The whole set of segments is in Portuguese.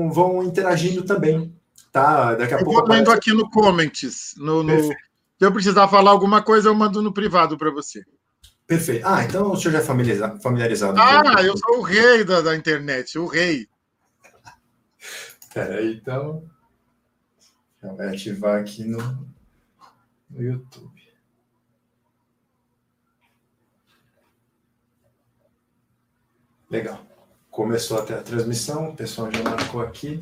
vão interagindo também. Tá? Daqui a eu pouco. Eu lendo aqui no comments. No, no... Se eu precisar falar alguma coisa, eu mando no privado para você. Perfeito. Ah, então o senhor já é familiarizado. familiarizado ah, eu sou o rei da, da internet, o rei. Peraí, então. Já vai ativar aqui no, no YouTube. Legal. Começou até a transmissão, o pessoal já marcou aqui.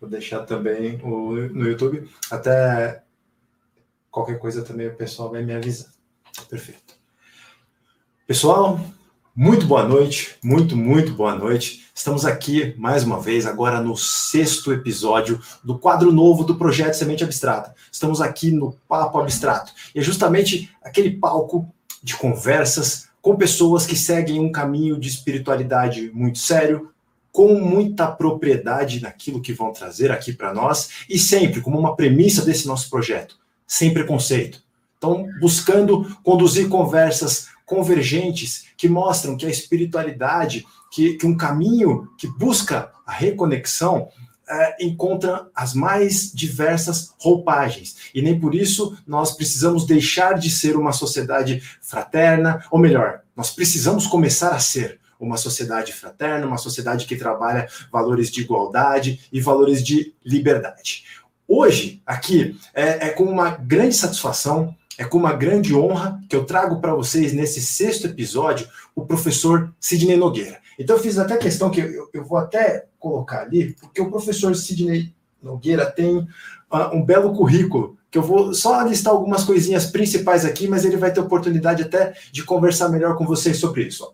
Vou deixar também o, no YouTube. Até qualquer coisa também o pessoal vai me avisar. Perfeito. Pessoal, muito boa noite, muito, muito boa noite. Estamos aqui mais uma vez, agora no sexto episódio do quadro novo do projeto Semente Abstrata. Estamos aqui no Papo Abstrato. E é justamente aquele palco de conversas com pessoas que seguem um caminho de espiritualidade muito sério, com muita propriedade naquilo que vão trazer aqui para nós e sempre como uma premissa desse nosso projeto, sem preconceito. Então, buscando conduzir conversas convergentes que mostram que a espiritualidade, que, que um caminho que busca a reconexão, é, encontra as mais diversas roupagens. E nem por isso nós precisamos deixar de ser uma sociedade fraterna, ou melhor, nós precisamos começar a ser uma sociedade fraterna, uma sociedade que trabalha valores de igualdade e valores de liberdade. Hoje, aqui, é, é com uma grande satisfação, é com uma grande honra que eu trago para vocês, nesse sexto episódio, o professor Sidney Nogueira. Então eu fiz até questão que eu, eu vou até colocar ali, porque o professor Sidney Nogueira tem uh, um belo currículo, que eu vou só listar algumas coisinhas principais aqui, mas ele vai ter oportunidade até de conversar melhor com vocês sobre isso. Ó.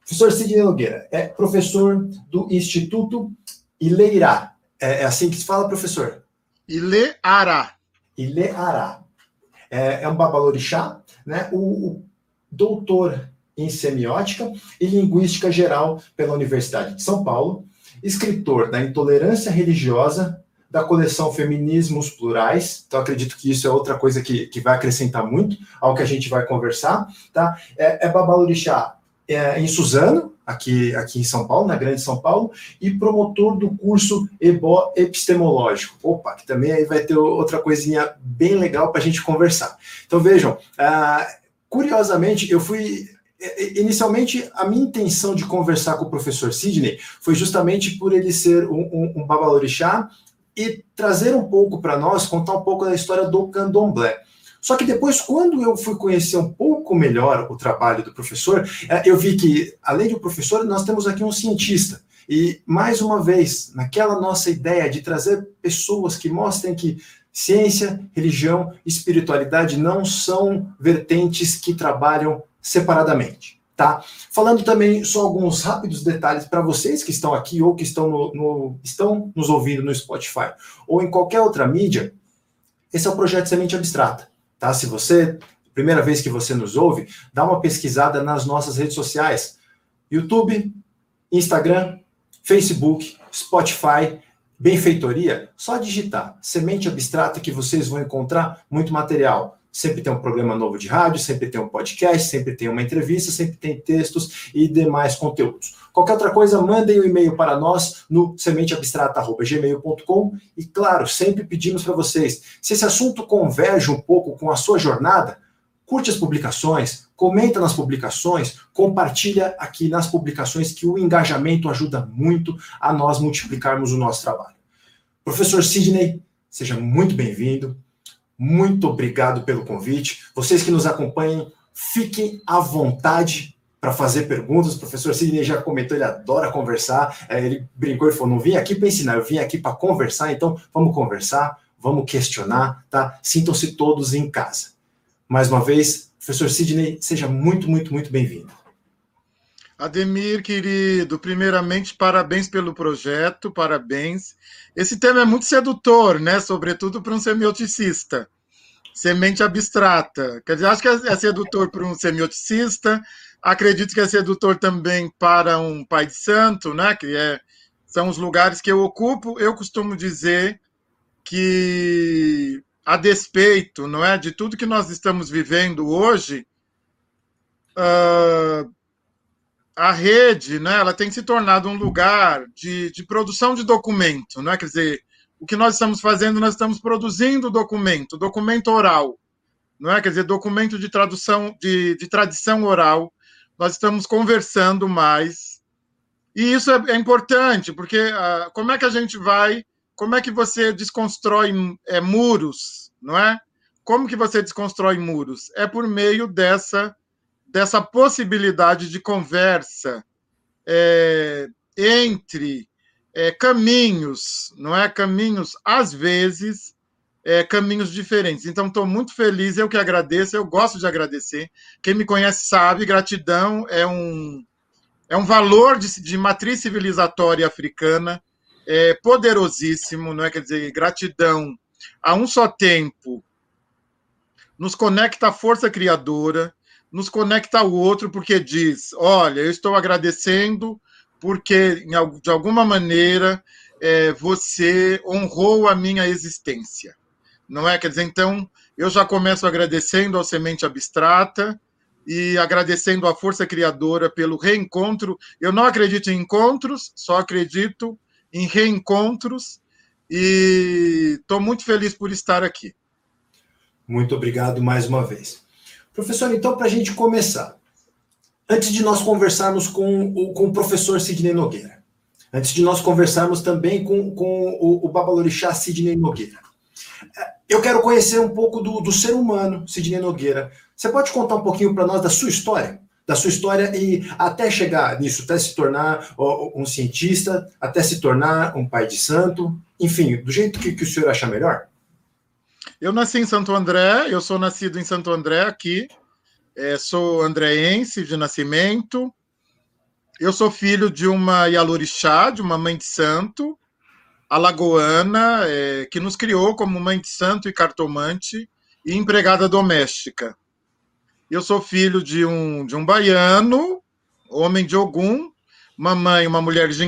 Professor Sidney Nogueira é professor do Instituto Ileirá. É, é assim que se fala, professor? Ileará. Ileará. É, é um babalorixá, né? O, o doutor em semiótica e linguística geral pela Universidade de São Paulo, escritor da Intolerância Religiosa, da coleção Feminismos Plurais, então acredito que isso é outra coisa que, que vai acrescentar muito ao que a gente vai conversar, tá? É, é Babalorixá é, em Suzano, aqui, aqui em São Paulo, na Grande São Paulo, e promotor do curso EBO Epistemológico. Opa, que também aí vai ter outra coisinha bem legal para a gente conversar. Então vejam, ah, curiosamente, eu fui inicialmente, a minha intenção de conversar com o professor Sidney foi justamente por ele ser um, um, um babalorixá e trazer um pouco para nós, contar um pouco da história do candomblé. Só que depois, quando eu fui conhecer um pouco melhor o trabalho do professor, é, eu vi que, além um professor, nós temos aqui um cientista. E, mais uma vez, naquela nossa ideia de trazer pessoas que mostrem que ciência, religião, espiritualidade não são vertentes que trabalham separadamente, tá? Falando também só alguns rápidos detalhes para vocês que estão aqui ou que estão, no, no, estão nos ouvindo no Spotify ou em qualquer outra mídia, esse é o projeto Semente Abstrata, tá? Se você, primeira vez que você nos ouve, dá uma pesquisada nas nossas redes sociais, YouTube, Instagram, Facebook, Spotify, Benfeitoria, só digitar Semente Abstrata que vocês vão encontrar muito material sempre tem um programa novo de rádio, sempre tem um podcast, sempre tem uma entrevista, sempre tem textos e demais conteúdos. Qualquer outra coisa, mandem um e-mail para nós no sementeabstrata.gmail.com e, claro, sempre pedimos para vocês, se esse assunto converge um pouco com a sua jornada, curte as publicações, comenta nas publicações, compartilha aqui nas publicações que o engajamento ajuda muito a nós multiplicarmos o nosso trabalho. Professor Sidney, seja muito bem-vindo. Muito obrigado pelo convite. Vocês que nos acompanhem, fiquem à vontade para fazer perguntas. O professor Sidney já comentou, ele adora conversar. É, ele brincou e falou: não vim aqui para ensinar, eu vim aqui para conversar. Então, vamos conversar, vamos questionar, tá? Sintam-se todos em casa. Mais uma vez, professor Sidney, seja muito, muito, muito bem-vindo. Ademir, querido, primeiramente, parabéns pelo projeto, parabéns. Esse tema é muito sedutor, né? Sobretudo para um semioticista. Semente abstrata. Quer dizer, acho que é sedutor para um semioticista, acredito que é sedutor também para um pai de santo, né? Que é, são os lugares que eu ocupo. Eu costumo dizer que, a despeito, não é, de tudo que nós estamos vivendo hoje, uh, a rede, né, ela tem se tornado um lugar de, de produção de documento, né? Quer dizer, o que nós estamos fazendo, nós estamos produzindo documento, documento oral, não é? Quer dizer, documento de tradução, de, de tradição oral. Nós estamos conversando mais. E isso é, é importante, porque ah, como é que a gente vai, como é que você desconstrói é, muros, não é? Como que você desconstrói muros? É por meio dessa dessa possibilidade de conversa é, entre é, caminhos, não é? Caminhos, às vezes, é, caminhos diferentes. Então, estou muito feliz, eu que agradeço, eu gosto de agradecer. Quem me conhece sabe, gratidão é um, é um valor de, de matriz civilizatória africana é, poderosíssimo, não é? Quer dizer, gratidão a um só tempo nos conecta à força criadora, nos conecta ao outro, porque diz: olha, eu estou agradecendo porque, de alguma maneira, é, você honrou a minha existência. Não é? Quer dizer, então, eu já começo agradecendo ao Semente Abstrata e agradecendo à Força Criadora pelo reencontro. Eu não acredito em encontros, só acredito em reencontros e estou muito feliz por estar aqui. Muito obrigado mais uma vez. Professor, então, para a gente começar, antes de nós conversarmos com o, com o professor Sidney Nogueira, antes de nós conversarmos também com, com o, o Babalorixá Sidney Nogueira, é, eu quero conhecer um pouco do, do ser humano, Sidney Nogueira. Você pode contar um pouquinho para nós da sua história? Da sua história e até chegar nisso, até se tornar um cientista, até se tornar um pai de santo, enfim, do jeito que, que o senhor achar melhor? Eu nasci em Santo André, eu sou nascido em Santo André, aqui. É, sou andreense de nascimento. Eu sou filho de uma Yalorixá, de uma mãe de santo, alagoana, é, que nos criou como mãe de santo e cartomante e empregada doméstica. Eu sou filho de um, de um baiano, homem de Ogum, mamãe, uma mulher de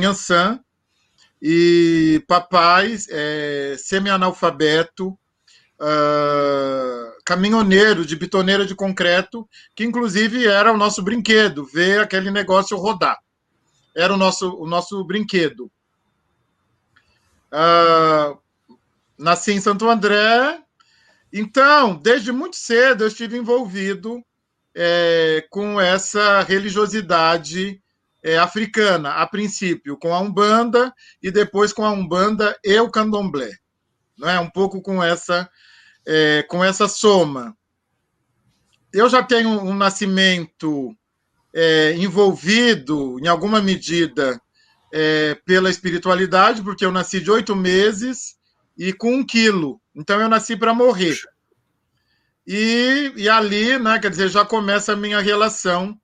e papai, é, semi-analfabeto, uh, caminhoneiro de bitoneira de concreto, que inclusive era o nosso brinquedo, ver aquele negócio rodar. Era o nosso, o nosso brinquedo. Uh, nasci em Santo André, então, desde muito cedo eu estive envolvido é, com essa religiosidade é, africana, a princípio com a Umbanda e depois com a Umbanda e o Candomblé. Não é? Um pouco com essa é, com essa soma. Eu já tenho um nascimento é, envolvido, em alguma medida, é, pela espiritualidade, porque eu nasci de oito meses e com um quilo. Então, eu nasci para morrer. E, e ali, né, quer dizer, já começa a minha relação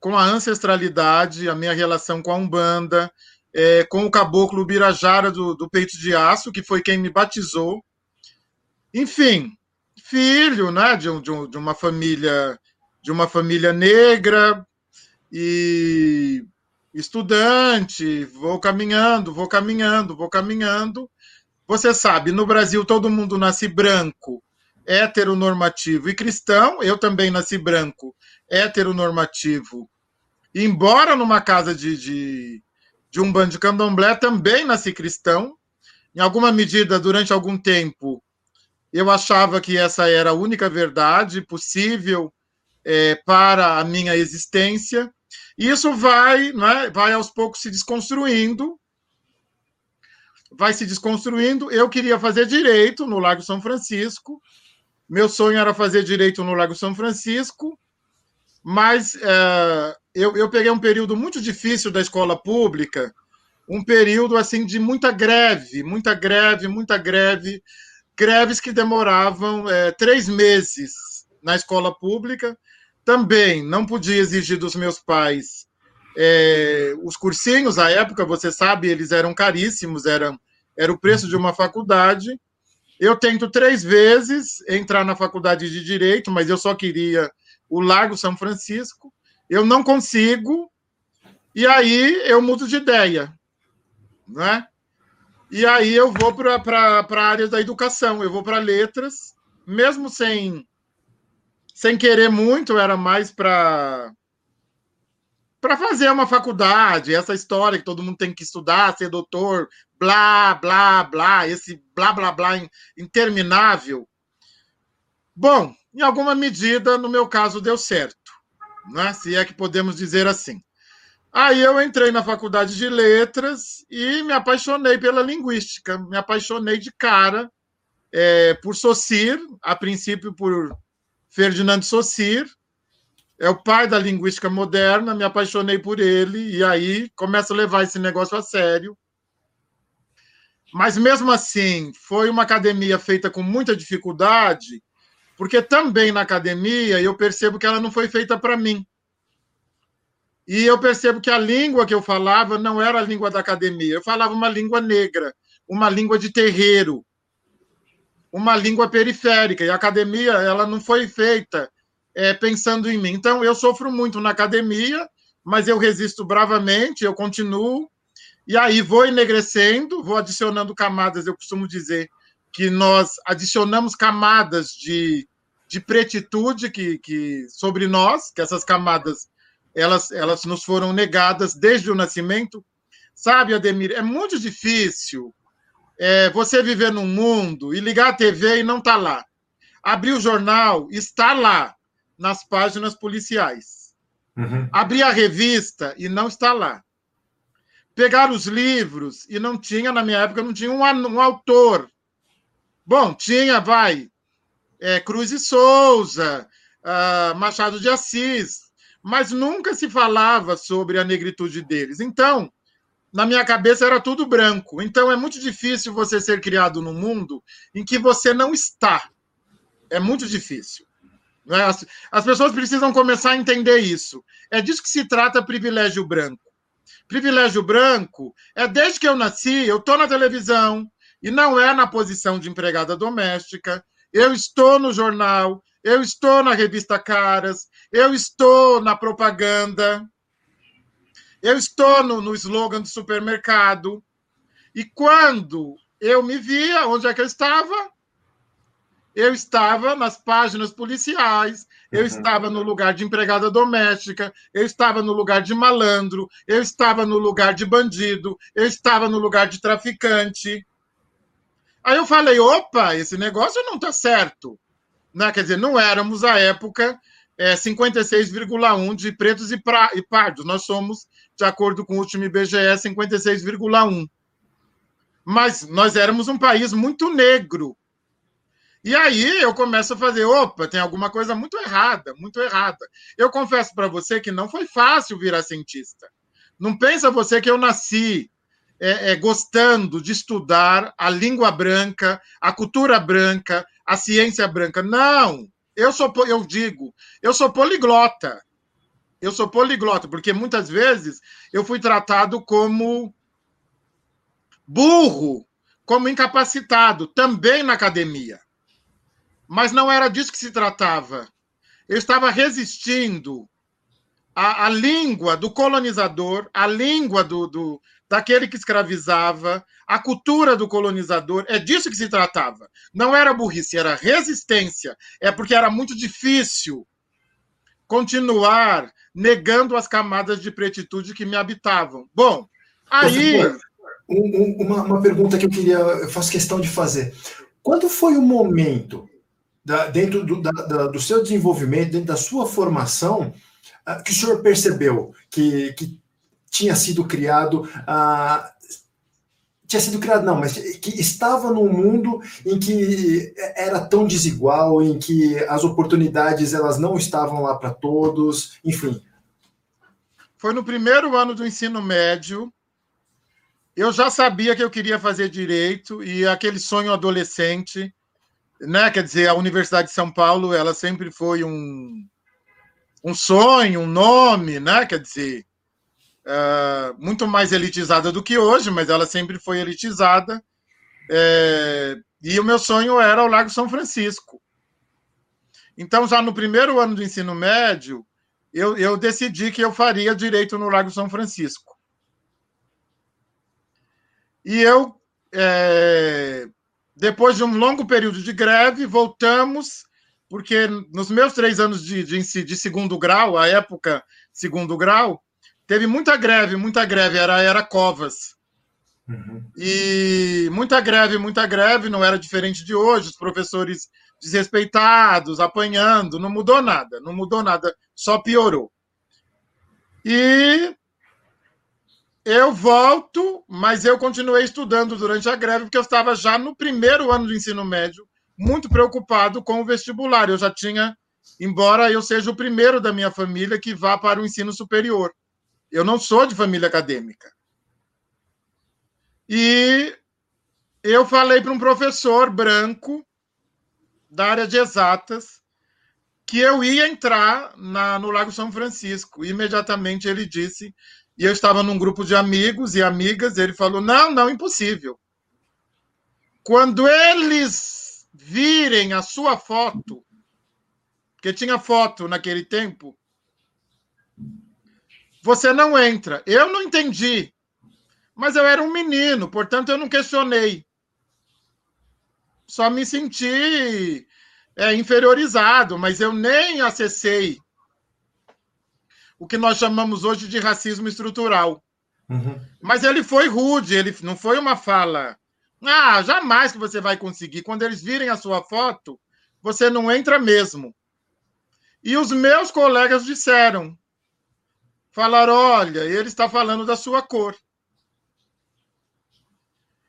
com a ancestralidade, a minha relação com a Umbanda, é, com o caboclo Birajara do, do Peito de Aço, que foi quem me batizou, enfim, filho, né, de, um, de, um, uma família de uma família negra e estudante, vou caminhando, vou caminhando, vou caminhando. Você sabe, no Brasil todo mundo nasce branco, heteronormativo e cristão. Eu também nasci branco, heteronormativo. Embora numa casa de, de, de um bando de candomblé, também nasci cristão. Em alguma medida, durante algum tempo, eu achava que essa era a única verdade possível é, para a minha existência. Isso vai, né, vai aos poucos se desconstruindo. Vai se desconstruindo. Eu queria fazer direito no Lago São Francisco. Meu sonho era fazer direito no Lago São Francisco, mas é, eu, eu peguei um período muito difícil da escola pública, um período assim de muita greve, muita greve, muita greve greves que demoravam é, três meses na escola pública. Também não podia exigir dos meus pais é, os cursinhos, à época, você sabe, eles eram caríssimos, eram, era o preço de uma faculdade. Eu tento três vezes entrar na faculdade de Direito, mas eu só queria o Largo São Francisco. Eu não consigo, e aí eu mudo de ideia. Né? E aí eu vou para a área da educação, eu vou para letras, mesmo sem, sem querer muito, era mais para para fazer uma faculdade, essa história que todo mundo tem que estudar, ser doutor, blá, blá, blá, esse blá, blá, blá interminável. Bom, em alguma medida, no meu caso, deu certo, né? se é que podemos dizer assim. Aí eu entrei na faculdade de letras e me apaixonei pela linguística, me apaixonei de cara é, por Saussure, a princípio por Ferdinand Saussure, é o pai da linguística moderna, me apaixonei por ele, e aí começo a levar esse negócio a sério. Mas mesmo assim, foi uma academia feita com muita dificuldade, porque também na academia eu percebo que ela não foi feita para mim. E eu percebo que a língua que eu falava não era a língua da academia, eu falava uma língua negra, uma língua de terreiro, uma língua periférica. E a academia ela não foi feita é, pensando em mim. Então, eu sofro muito na academia, mas eu resisto bravamente, eu continuo, e aí vou enegrecendo, vou adicionando camadas. Eu costumo dizer que nós adicionamos camadas de, de pretitude que, que sobre nós, que essas camadas elas, elas nos foram negadas desde o nascimento. Sabe, Ademir, é muito difícil é, você viver num mundo e ligar a TV e não estar tá lá. Abrir o jornal, está lá nas páginas policiais. Uhum. Abrir a revista e não está lá. Pegar os livros e não tinha, na minha época, não tinha um, um autor. Bom, tinha, vai, é, Cruz e Souza, uh, Machado de Assis, mas nunca se falava sobre a negritude deles. Então, na minha cabeça era tudo branco. Então é muito difícil você ser criado num mundo em que você não está. É muito difícil. As, as pessoas precisam começar a entender isso. É disso que se trata privilégio branco. Privilégio branco é desde que eu nasci, eu estou na televisão, e não é na posição de empregada doméstica, eu estou no jornal, eu estou na revista Caras, eu estou na propaganda, eu estou no, no slogan do supermercado. E quando eu me via, onde é que eu estava? eu estava nas páginas policiais, eu uhum. estava no lugar de empregada doméstica, eu estava no lugar de malandro, eu estava no lugar de bandido, eu estava no lugar de traficante. Aí eu falei: opa, esse negócio não está certo. Né? Quer dizer, não éramos à época é, 56,1 de pretos e, pra, e pardos, nós somos, de acordo com o último IBGE, 56,1. Mas nós éramos um país muito negro e aí eu começo a fazer, opa, tem alguma coisa muito errada, muito errada. Eu confesso para você que não foi fácil virar cientista. Não pensa você que eu nasci é, é, gostando de estudar a língua branca, a cultura branca, a ciência branca. Não, eu sou, eu digo, eu sou poliglota. Eu sou poliglota, porque muitas vezes eu fui tratado como burro, como incapacitado, também na academia. Mas não era disso que se tratava. Eu estava resistindo à, à língua do colonizador, à língua do, do, daquele que escravizava, a cultura do colonizador. É disso que se tratava. Não era burrice, era resistência. É porque era muito difícil continuar negando as camadas de pretitude que me habitavam. Bom, aí. Um, uma, uma pergunta que eu queria, eu faço questão de fazer. Quando foi o momento da, dentro do, da, da, do seu desenvolvimento, dentro da sua formação, uh, que o senhor percebeu que, que tinha sido criado. Uh, tinha sido criado, não, mas que estava num mundo em que era tão desigual, em que as oportunidades elas não estavam lá para todos, enfim. Foi no primeiro ano do ensino médio. Eu já sabia que eu queria fazer direito e aquele sonho adolescente né? Quer dizer, a Universidade de São Paulo, ela sempre foi um, um sonho, um nome, né? Quer dizer, uh, muito mais elitizada do que hoje, mas ela sempre foi elitizada. É, e o meu sonho era o Lago São Francisco. Então, já no primeiro ano do ensino médio, eu, eu decidi que eu faria direito no Lago São Francisco. E eu é, depois de um longo período de greve, voltamos, porque nos meus três anos de, de, de segundo grau, a época segundo grau, teve muita greve, muita greve, era era Covas. Uhum. E muita greve, muita greve, não era diferente de hoje, os professores desrespeitados, apanhando, não mudou nada, não mudou nada, só piorou. E eu volto, mas eu continuei estudando durante a greve, porque eu estava já no primeiro ano do ensino médio, muito preocupado com o vestibular. Eu já tinha, embora eu seja o primeiro da minha família que vá para o ensino superior. Eu não sou de família acadêmica. E eu falei para um professor branco da área de exatas que eu ia entrar na, no Lago São Francisco. imediatamente ele disse, e eu estava num grupo de amigos e amigas, ele falou: não, não, impossível. Quando eles virem a sua foto, porque tinha foto naquele tempo, você não entra. Eu não entendi. Mas eu era um menino, portanto eu não questionei. Só me senti é, inferiorizado, mas eu nem acessei o que nós chamamos hoje de racismo estrutural. Uhum. Mas ele foi rude, ele não foi uma fala. Ah, jamais que você vai conseguir. Quando eles virem a sua foto, você não entra mesmo. E os meus colegas disseram, falaram, olha, ele está falando da sua cor.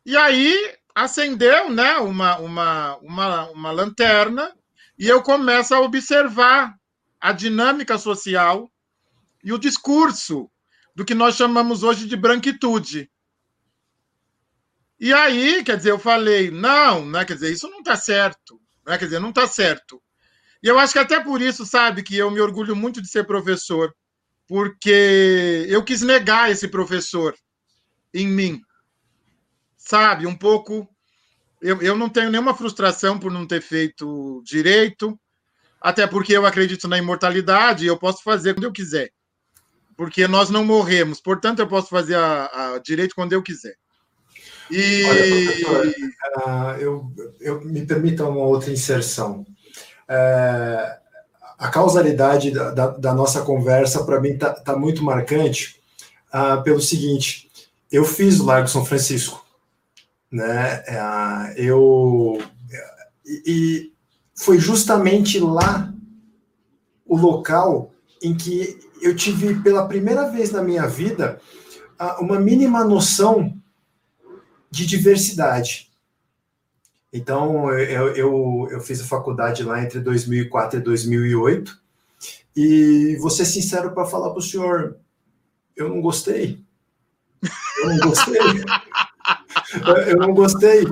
E aí acendeu né, uma, uma, uma, uma lanterna e eu começo a observar a dinâmica social e o discurso do que nós chamamos hoje de branquitude. E aí, quer dizer, eu falei, não, né, quer dizer, isso não está certo, né, quer dizer, não está certo. E eu acho que até por isso, sabe, que eu me orgulho muito de ser professor, porque eu quis negar esse professor em mim sabe? Um pouco. Eu, eu não tenho nenhuma frustração por não ter feito direito, até porque eu acredito na imortalidade e eu posso fazer quando eu quiser. Porque nós não morremos, portanto, eu posso fazer a, a direito quando eu quiser. E. Olha, uh, eu, eu, me permita uma outra inserção. Uh, a causalidade da, da, da nossa conversa, para mim, está tá muito marcante uh, pelo seguinte: eu fiz o Largo São Francisco né? É, eu e foi justamente lá o local em que eu tive pela primeira vez na minha vida uma mínima noção de diversidade. Então, eu, eu, eu fiz a faculdade lá entre 2004 e 2008, e vou ser sincero para falar para o senhor, eu não gostei. Eu não gostei. Eu não gostei.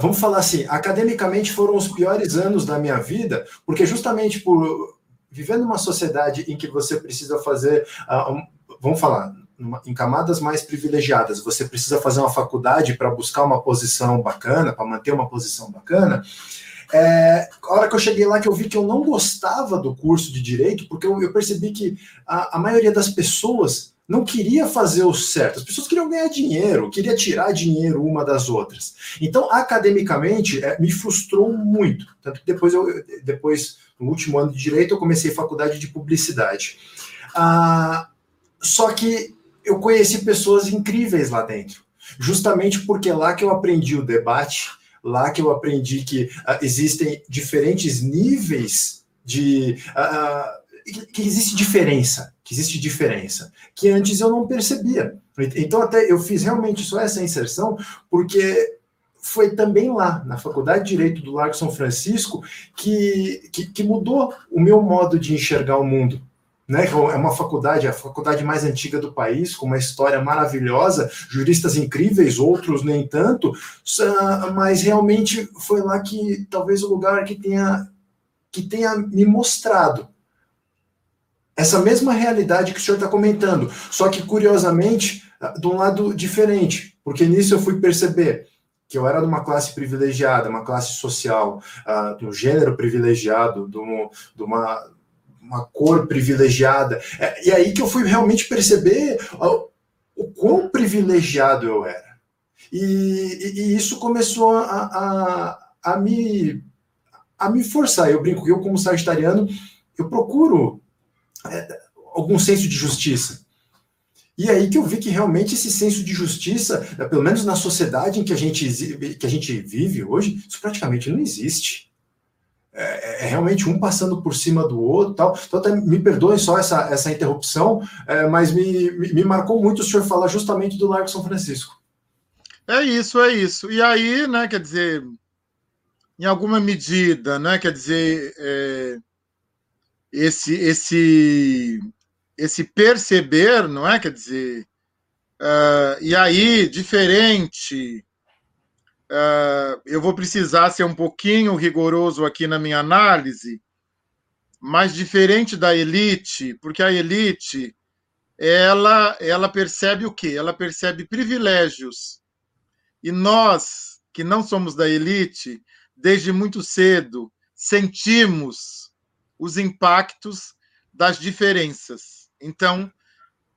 Vamos falar assim, academicamente foram os piores anos da minha vida, porque justamente por viver numa sociedade em que você precisa fazer, uh, vamos falar, em camadas mais privilegiadas, você precisa fazer uma faculdade para buscar uma posição bacana, para manter uma posição bacana. É, a hora que eu cheguei lá, que eu vi que eu não gostava do curso de direito, porque eu, eu percebi que a, a maioria das pessoas não queria fazer o certo. As pessoas queriam ganhar dinheiro, queria tirar dinheiro uma das outras. Então, academicamente, é, me frustrou muito. Tanto que depois, eu, depois, no último ano de direito, eu comecei faculdade de publicidade. Ah, só que eu conheci pessoas incríveis lá dentro, justamente porque lá que eu aprendi o debate, lá que eu aprendi que ah, existem diferentes níveis de. Ah, que existe diferença, que existe diferença, que antes eu não percebia. Então, até eu fiz realmente só essa inserção, porque foi também lá, na Faculdade de Direito do Largo São Francisco, que, que, que mudou o meu modo de enxergar o mundo. Né, é uma faculdade, a faculdade mais antiga do país, com uma história maravilhosa, juristas incríveis, outros nem tanto, mas realmente foi lá que talvez o lugar que tenha que tenha me mostrado essa mesma realidade que o senhor está comentando, só que curiosamente, de um lado diferente, porque nisso eu fui perceber que eu era de uma classe privilegiada, uma classe social, uh, de um gênero privilegiado, de, um, de uma, uma cor privilegiada. É, e aí que eu fui realmente perceber uh, o quão privilegiado eu era. E, e, e isso começou a, a, a, me, a me forçar. Eu brinco que eu, como sagitariano, eu procuro é, algum senso de justiça. E aí que eu vi que realmente esse senso de justiça, pelo menos na sociedade em que a gente, que a gente vive hoje, isso praticamente não existe. É, é, é realmente um passando por cima do outro tal. Então, até me perdoem só essa, essa interrupção, é, mas me, me, me marcou muito o senhor falar justamente do Largo São Francisco. É isso, é isso. E aí, né, quer dizer, em alguma medida, né, quer dizer, é, esse, esse esse perceber, não é? Quer dizer, uh, e aí, diferente, uh, eu vou precisar ser um pouquinho rigoroso aqui na minha análise, mas diferente da elite, porque a elite, ela, ela percebe o quê? Ela percebe privilégios. E nós, que não somos da elite, desde muito cedo, sentimos os impactos das diferenças. Então,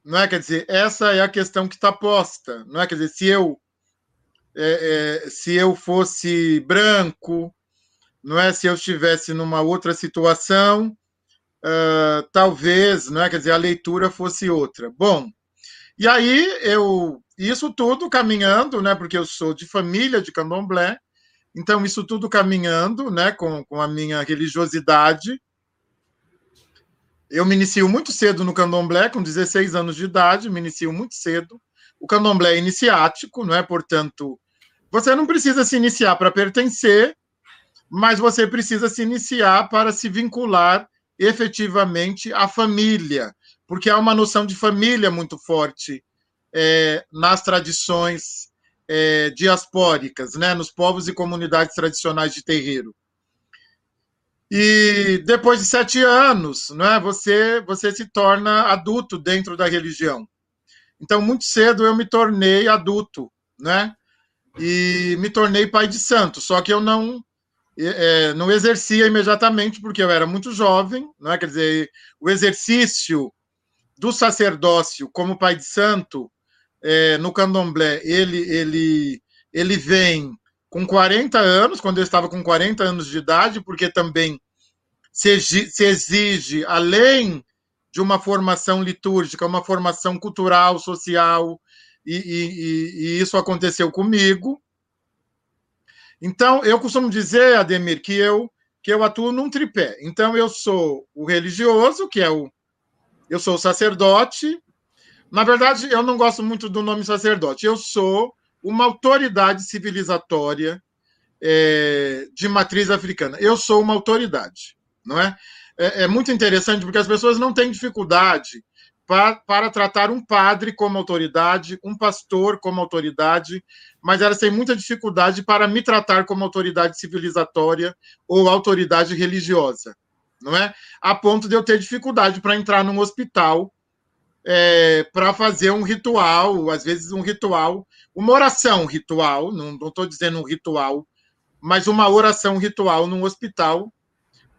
não é? Quer dizer, essa é a questão que está posta. Não é? Quer dizer, se eu é, é, se eu fosse branco, não é? Se eu estivesse numa outra situação, uh, talvez, não é? Quer dizer, a leitura fosse outra. Bom, e aí eu isso tudo caminhando, né? Porque eu sou de família de Candomblé, então isso tudo caminhando, né? Com, com a minha religiosidade eu me inicio muito cedo no candomblé, com 16 anos de idade, me inicio muito cedo. O candomblé é iniciático, não é? Portanto, você não precisa se iniciar para pertencer, mas você precisa se iniciar para se vincular efetivamente à família, porque há uma noção de família muito forte é, nas tradições é, diaspóricas, né, nos povos e comunidades tradicionais de terreiro. E depois de sete anos, não é, você, você se torna adulto dentro da religião. Então, muito cedo eu me tornei adulto, né? E me tornei pai de santo. Só que eu não é, não exercia imediatamente porque eu era muito jovem, não é? Quer dizer, o exercício do sacerdócio como pai de santo é, no candomblé, ele ele ele vem com 40 anos, quando eu estava com 40 anos de idade, porque também se exige, além de uma formação litúrgica, uma formação cultural, social, e, e, e, isso aconteceu comigo. Então, eu costumo dizer, Ademir, que eu que eu atuo num tripé. Então, eu sou o religioso, que é o eu sou o sacerdote. Na verdade, eu não gosto muito do nome sacerdote. Eu sou uma autoridade civilizatória é, de matriz africana. Eu sou uma autoridade, não é? É? é muito interessante porque as pessoas não têm dificuldade para, tratar um padre como autoridade, um pastor como autoridade, mas elas têm muita dificuldade para me tratar como autoridade civilizatória ou autoridade religiosa, não é? A ponto de eu ter dificuldade para entrar num hospital é, para fazer um ritual, às vezes um ritual uma oração ritual, não estou dizendo um ritual, mas uma oração ritual num hospital,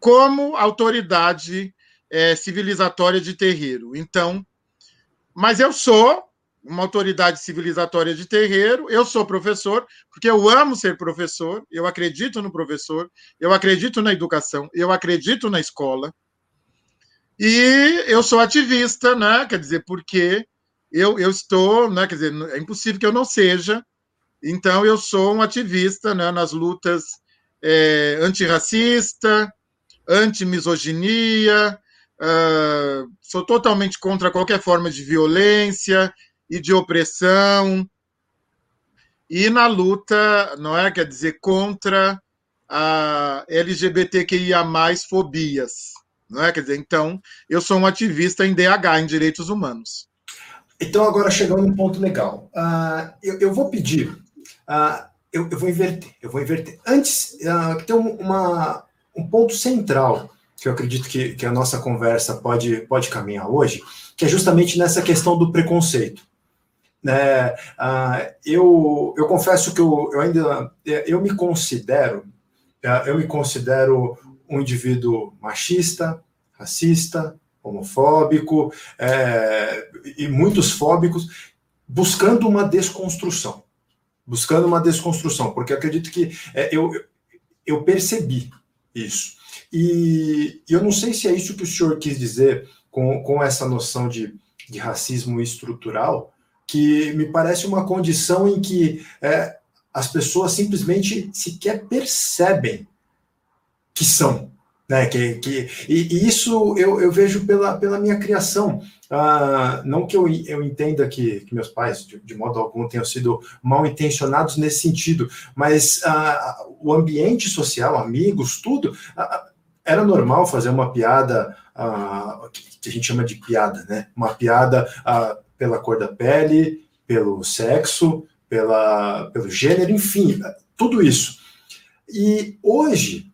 como autoridade é, civilizatória de terreiro. Então, mas eu sou uma autoridade civilizatória de terreiro, eu sou professor, porque eu amo ser professor, eu acredito no professor, eu acredito na educação, eu acredito na escola. E eu sou ativista, né? Quer dizer, porque eu, eu estou, né, quer dizer, é impossível que eu não seja, então eu sou um ativista né, nas lutas é, antirracista, anti-misoginia, uh, sou totalmente contra qualquer forma de violência e de opressão, e na luta, não é, quer dizer, contra a LGBTQIA+, fobias, não é, quer dizer, então, eu sou um ativista em DH, em direitos humanos. Então, agora chegando um ponto legal. Uh, eu, eu, vou pedir, uh, eu, eu, vou inverter, eu vou inverter. Antes, uh, tem um, um ponto central que eu acredito que, que a nossa conversa pode, pode caminhar hoje, que é justamente nessa questão do preconceito. Né? Uh, eu, eu confesso que eu, eu ainda eu me considero eu me considero um indivíduo machista, racista, homofóbico é, e muitos fóbicos, buscando uma desconstrução. Buscando uma desconstrução, porque acredito que é, eu, eu percebi isso. E eu não sei se é isso que o senhor quis dizer com, com essa noção de de racismo estrutural, que me parece uma condição em que é, as pessoas simplesmente sequer percebem que são. Né, que, que, e, e isso eu, eu, vejo pela, pela minha criação. Ah, não que eu, eu entenda que, que meus pais, de, de, modo algum, tenham sido mal intencionados nesse sentido, mas ah, o ambiente social, amigos, tudo, ah, era normal fazer uma piada ah, que a gente chama de piada, né? Uma piada ah, pela cor da pele, pelo sexo, pela, pelo gênero, enfim, tudo isso. E hoje,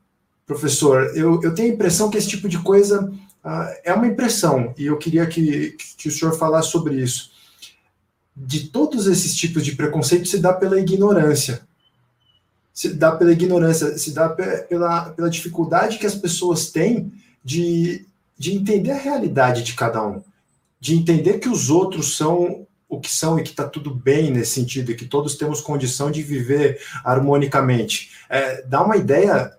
professor, eu, eu tenho a impressão que esse tipo de coisa ah, é uma impressão, e eu queria que, que o senhor falasse sobre isso. De todos esses tipos de preconceito se dá pela ignorância se dá pela ignorância, se dá pela, pela dificuldade que as pessoas têm de, de entender a realidade de cada um, de entender que os outros são o que são e que está tudo bem nesse sentido, e que todos temos condição de viver harmonicamente. É, dá uma ideia,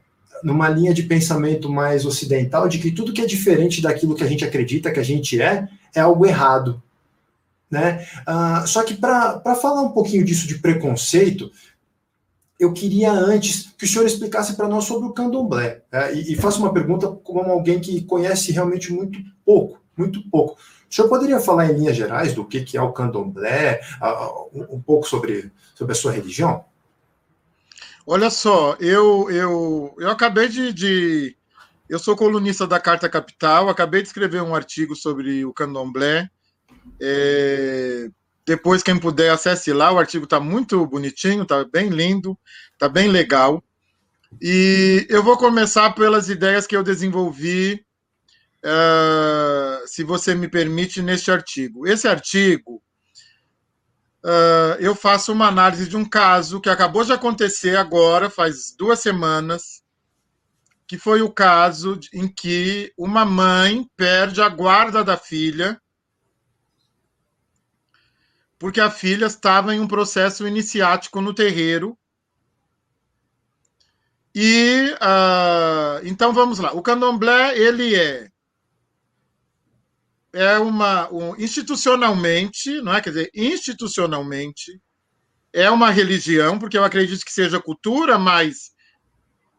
numa linha de pensamento mais ocidental, de que tudo que é diferente daquilo que a gente acredita que a gente é, é algo errado. Né? Ah, só que para falar um pouquinho disso de preconceito, eu queria antes que o senhor explicasse para nós sobre o candomblé. Né? E, e faço uma pergunta como alguém que conhece realmente muito pouco, muito pouco. O senhor poderia falar em linhas gerais do que, que é o candomblé, uh, um pouco sobre, sobre a sua religião? Olha só, eu, eu, eu acabei de, de. Eu sou colunista da Carta Capital, acabei de escrever um artigo sobre o candomblé. É, depois, quem puder, acesse lá. O artigo está muito bonitinho, está bem lindo, está bem legal. E eu vou começar pelas ideias que eu desenvolvi, uh, se você me permite, neste artigo. Esse artigo, uh, eu faço uma análise de um caso que acabou de acontecer agora, faz duas semanas, que foi o caso em que uma mãe perde a guarda da filha porque a filha estava em um processo iniciático no terreiro. E uh, então vamos lá. O candomblé ele é é uma um, institucionalmente, não é? Quer dizer, institucionalmente é uma religião, porque eu acredito que seja cultura, mas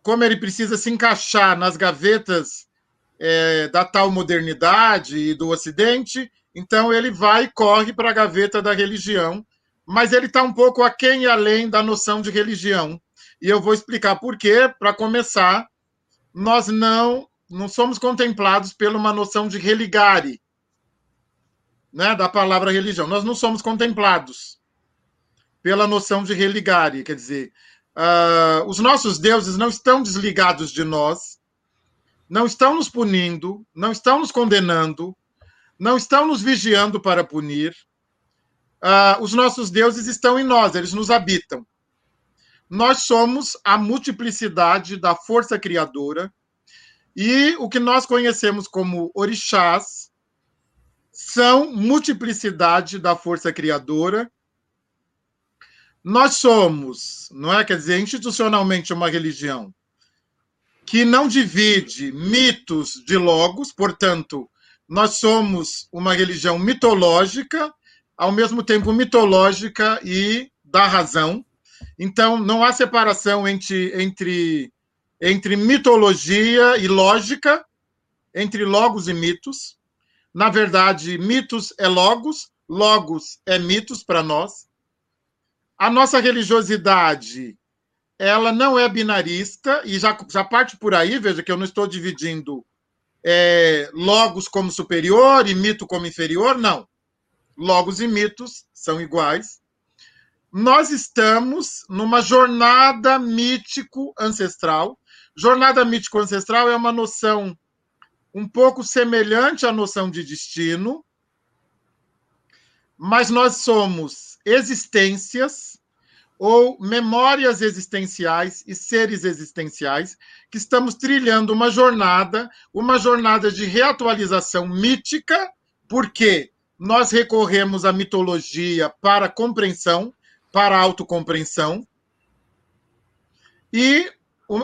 como ele precisa se encaixar nas gavetas é, da tal modernidade e do Ocidente, então ele vai e corre para a gaveta da religião, mas ele está um pouco aquém e além da noção de religião. E eu vou explicar por quê. Para começar, nós não, não somos contemplados por uma noção de religare, né, da palavra religião. Nós não somos contemplados pela noção de religare, quer dizer, uh, os nossos deuses não estão desligados de nós, não estão nos punindo, não estão nos condenando, não estão nos vigiando para punir. Uh, os nossos deuses estão em nós, eles nos habitam. Nós somos a multiplicidade da força criadora e o que nós conhecemos como orixás são multiplicidade da força criadora. Nós somos, não é? Quer dizer, institucionalmente uma religião que não divide mitos de logos, portanto, nós somos uma religião mitológica, ao mesmo tempo mitológica e da razão. Então, não há separação entre, entre, entre mitologia e lógica, entre logos e mitos. Na verdade, mitos é logos, logos é mitos para nós. A nossa religiosidade, ela não é binarista, e já, já parte por aí, veja que eu não estou dividindo é, logos como superior e mito como inferior, não. Logos e mitos são iguais. Nós estamos numa jornada mítico ancestral. Jornada mítico ancestral é uma noção um pouco semelhante à noção de destino, mas nós somos existências ou memórias existenciais e seres existenciais que estamos trilhando uma jornada, uma jornada de reatualização mítica, porque nós recorremos à mitologia para compreensão, para autocompreensão. E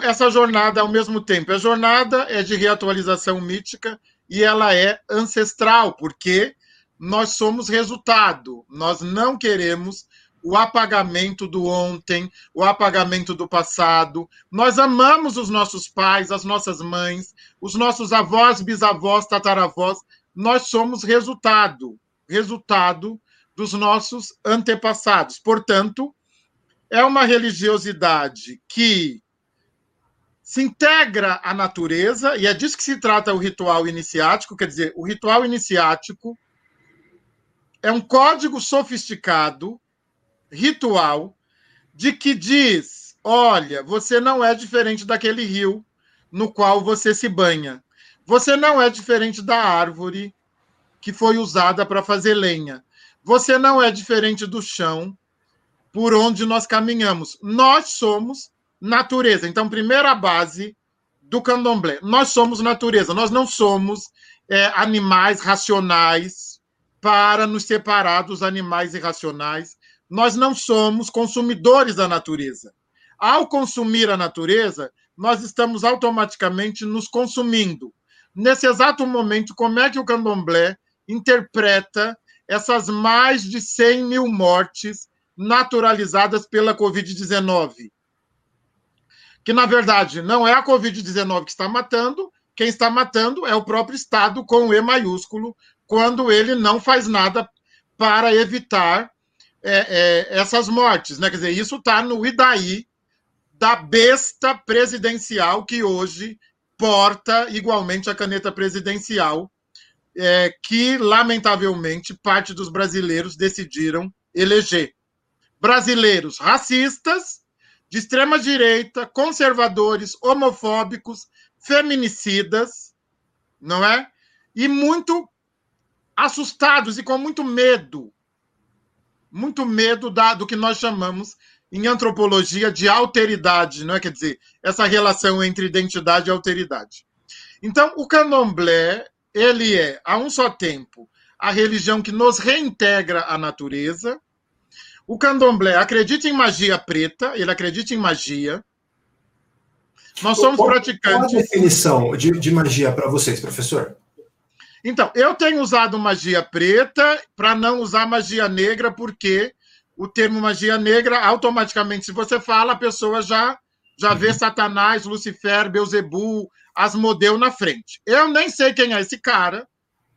essa jornada, ao mesmo tempo, a jornada é de reatualização mítica e ela é ancestral, porque nós somos resultado. Nós não queremos o apagamento do ontem, o apagamento do passado. Nós amamos os nossos pais, as nossas mães, os nossos avós, bisavós, tataravós. Nós somos resultado, resultado dos nossos antepassados. Portanto, é uma religiosidade que se integra à natureza, e é disso que se trata o ritual iniciático, quer dizer, o ritual iniciático é um código sofisticado, ritual, de que diz: olha, você não é diferente daquele rio no qual você se banha. Você não é diferente da árvore que foi usada para fazer lenha. Você não é diferente do chão por onde nós caminhamos. Nós somos natureza. Então, primeira base do candomblé: nós somos natureza, nós não somos é, animais racionais para nos separar dos animais irracionais. Nós não somos consumidores da natureza. Ao consumir a natureza, nós estamos automaticamente nos consumindo. Nesse exato momento, como é que o candomblé interpreta essas mais de 100 mil mortes naturalizadas pela Covid-19. Que, na verdade, não é a Covid-19 que está matando, quem está matando é o próprio Estado com E maiúsculo, quando ele não faz nada para evitar é, é, essas mortes. Né? Quer dizer, isso está no IDAI da besta presidencial que hoje porta igualmente a caneta presidencial é, que, lamentavelmente, parte dos brasileiros decidiram eleger. Brasileiros racistas, de extrema direita, conservadores, homofóbicos, feminicidas, não é? E muito assustados e com muito medo, muito medo da, do que nós chamamos em antropologia de alteridade, não é? Quer dizer, essa relação entre identidade e alteridade. Então, o candomblé ele é, a um só tempo, a religião que nos reintegra à natureza. O candomblé acredita em magia preta, ele acredita em magia. Nós somos qual, praticantes. Qual a definição de, de magia para vocês, professor? Então, eu tenho usado magia preta para não usar magia negra, porque o termo magia negra, automaticamente, se você fala, a pessoa já, já uhum. vê Satanás, Lucifer, Beuzebu, Asmodeu na frente. Eu nem sei quem é esse cara.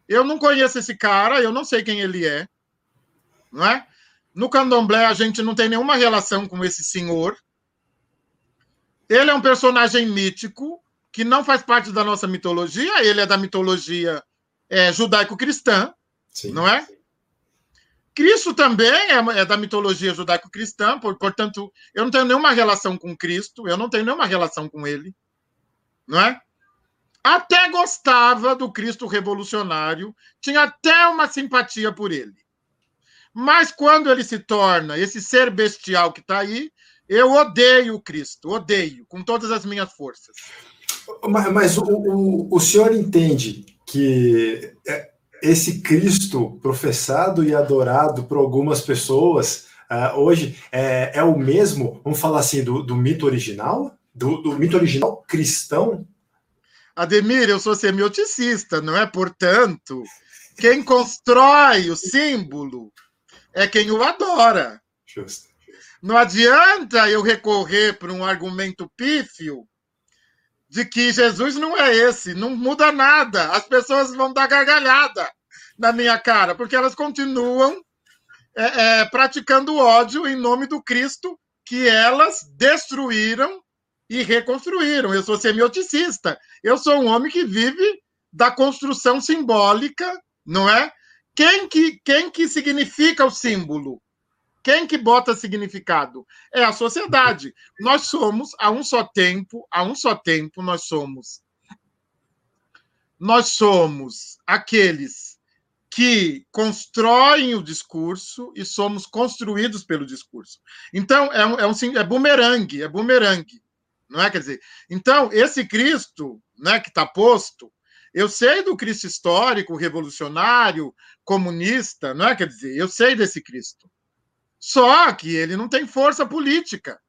Eu não conheço esse cara, eu não sei quem ele é. Não é? No candomblé, a gente não tem nenhuma relação com esse senhor. Ele é um personagem mítico que não faz parte da nossa mitologia, ele é da mitologia é, judaico-cristã, não é? Cristo também é, é da mitologia judaico-cristã, portanto, eu não tenho nenhuma relação com Cristo, eu não tenho nenhuma relação com ele, não é? até gostava do Cristo revolucionário, tinha até uma simpatia por ele. Mas quando ele se torna esse ser bestial que está aí, eu odeio o Cristo, odeio, com todas as minhas forças. Mas, mas o, o, o senhor entende que é, esse Cristo professado e adorado por algumas pessoas uh, hoje é, é, o mesmo, vamos falar assim, do, do mito original? Do, do mito original cristão? Ademir, eu sou semioticista, não é? Portanto, quem constrói o símbolo é quem o adora. Justo. Não adianta eu recorrer para um argumento pífio de que Jesus não é esse, não muda nada. As pessoas vão dar gargalhada na minha cara, porque elas continuam é, é, praticando ódio em nome do Cristo que elas destruíram e reconstruíram. Eu sou semioticista. Eu sou um homem que vive da construção simbólica, não é? Quem que, quem que significa o símbolo? Quem que bota significado? É a sociedade. Nós somos, a um só tempo, a um só tempo, nós somos. Nós somos aqueles que constroem o discurso e somos construídos pelo discurso. Então, é um, é um é bumerangue, é bumerangue não é? Quer dizer, então, esse Cristo né, que está posto, eu sei do Cristo histórico, revolucionário, comunista, não é? Quer dizer, eu sei desse Cristo. Só que ele não tem força política.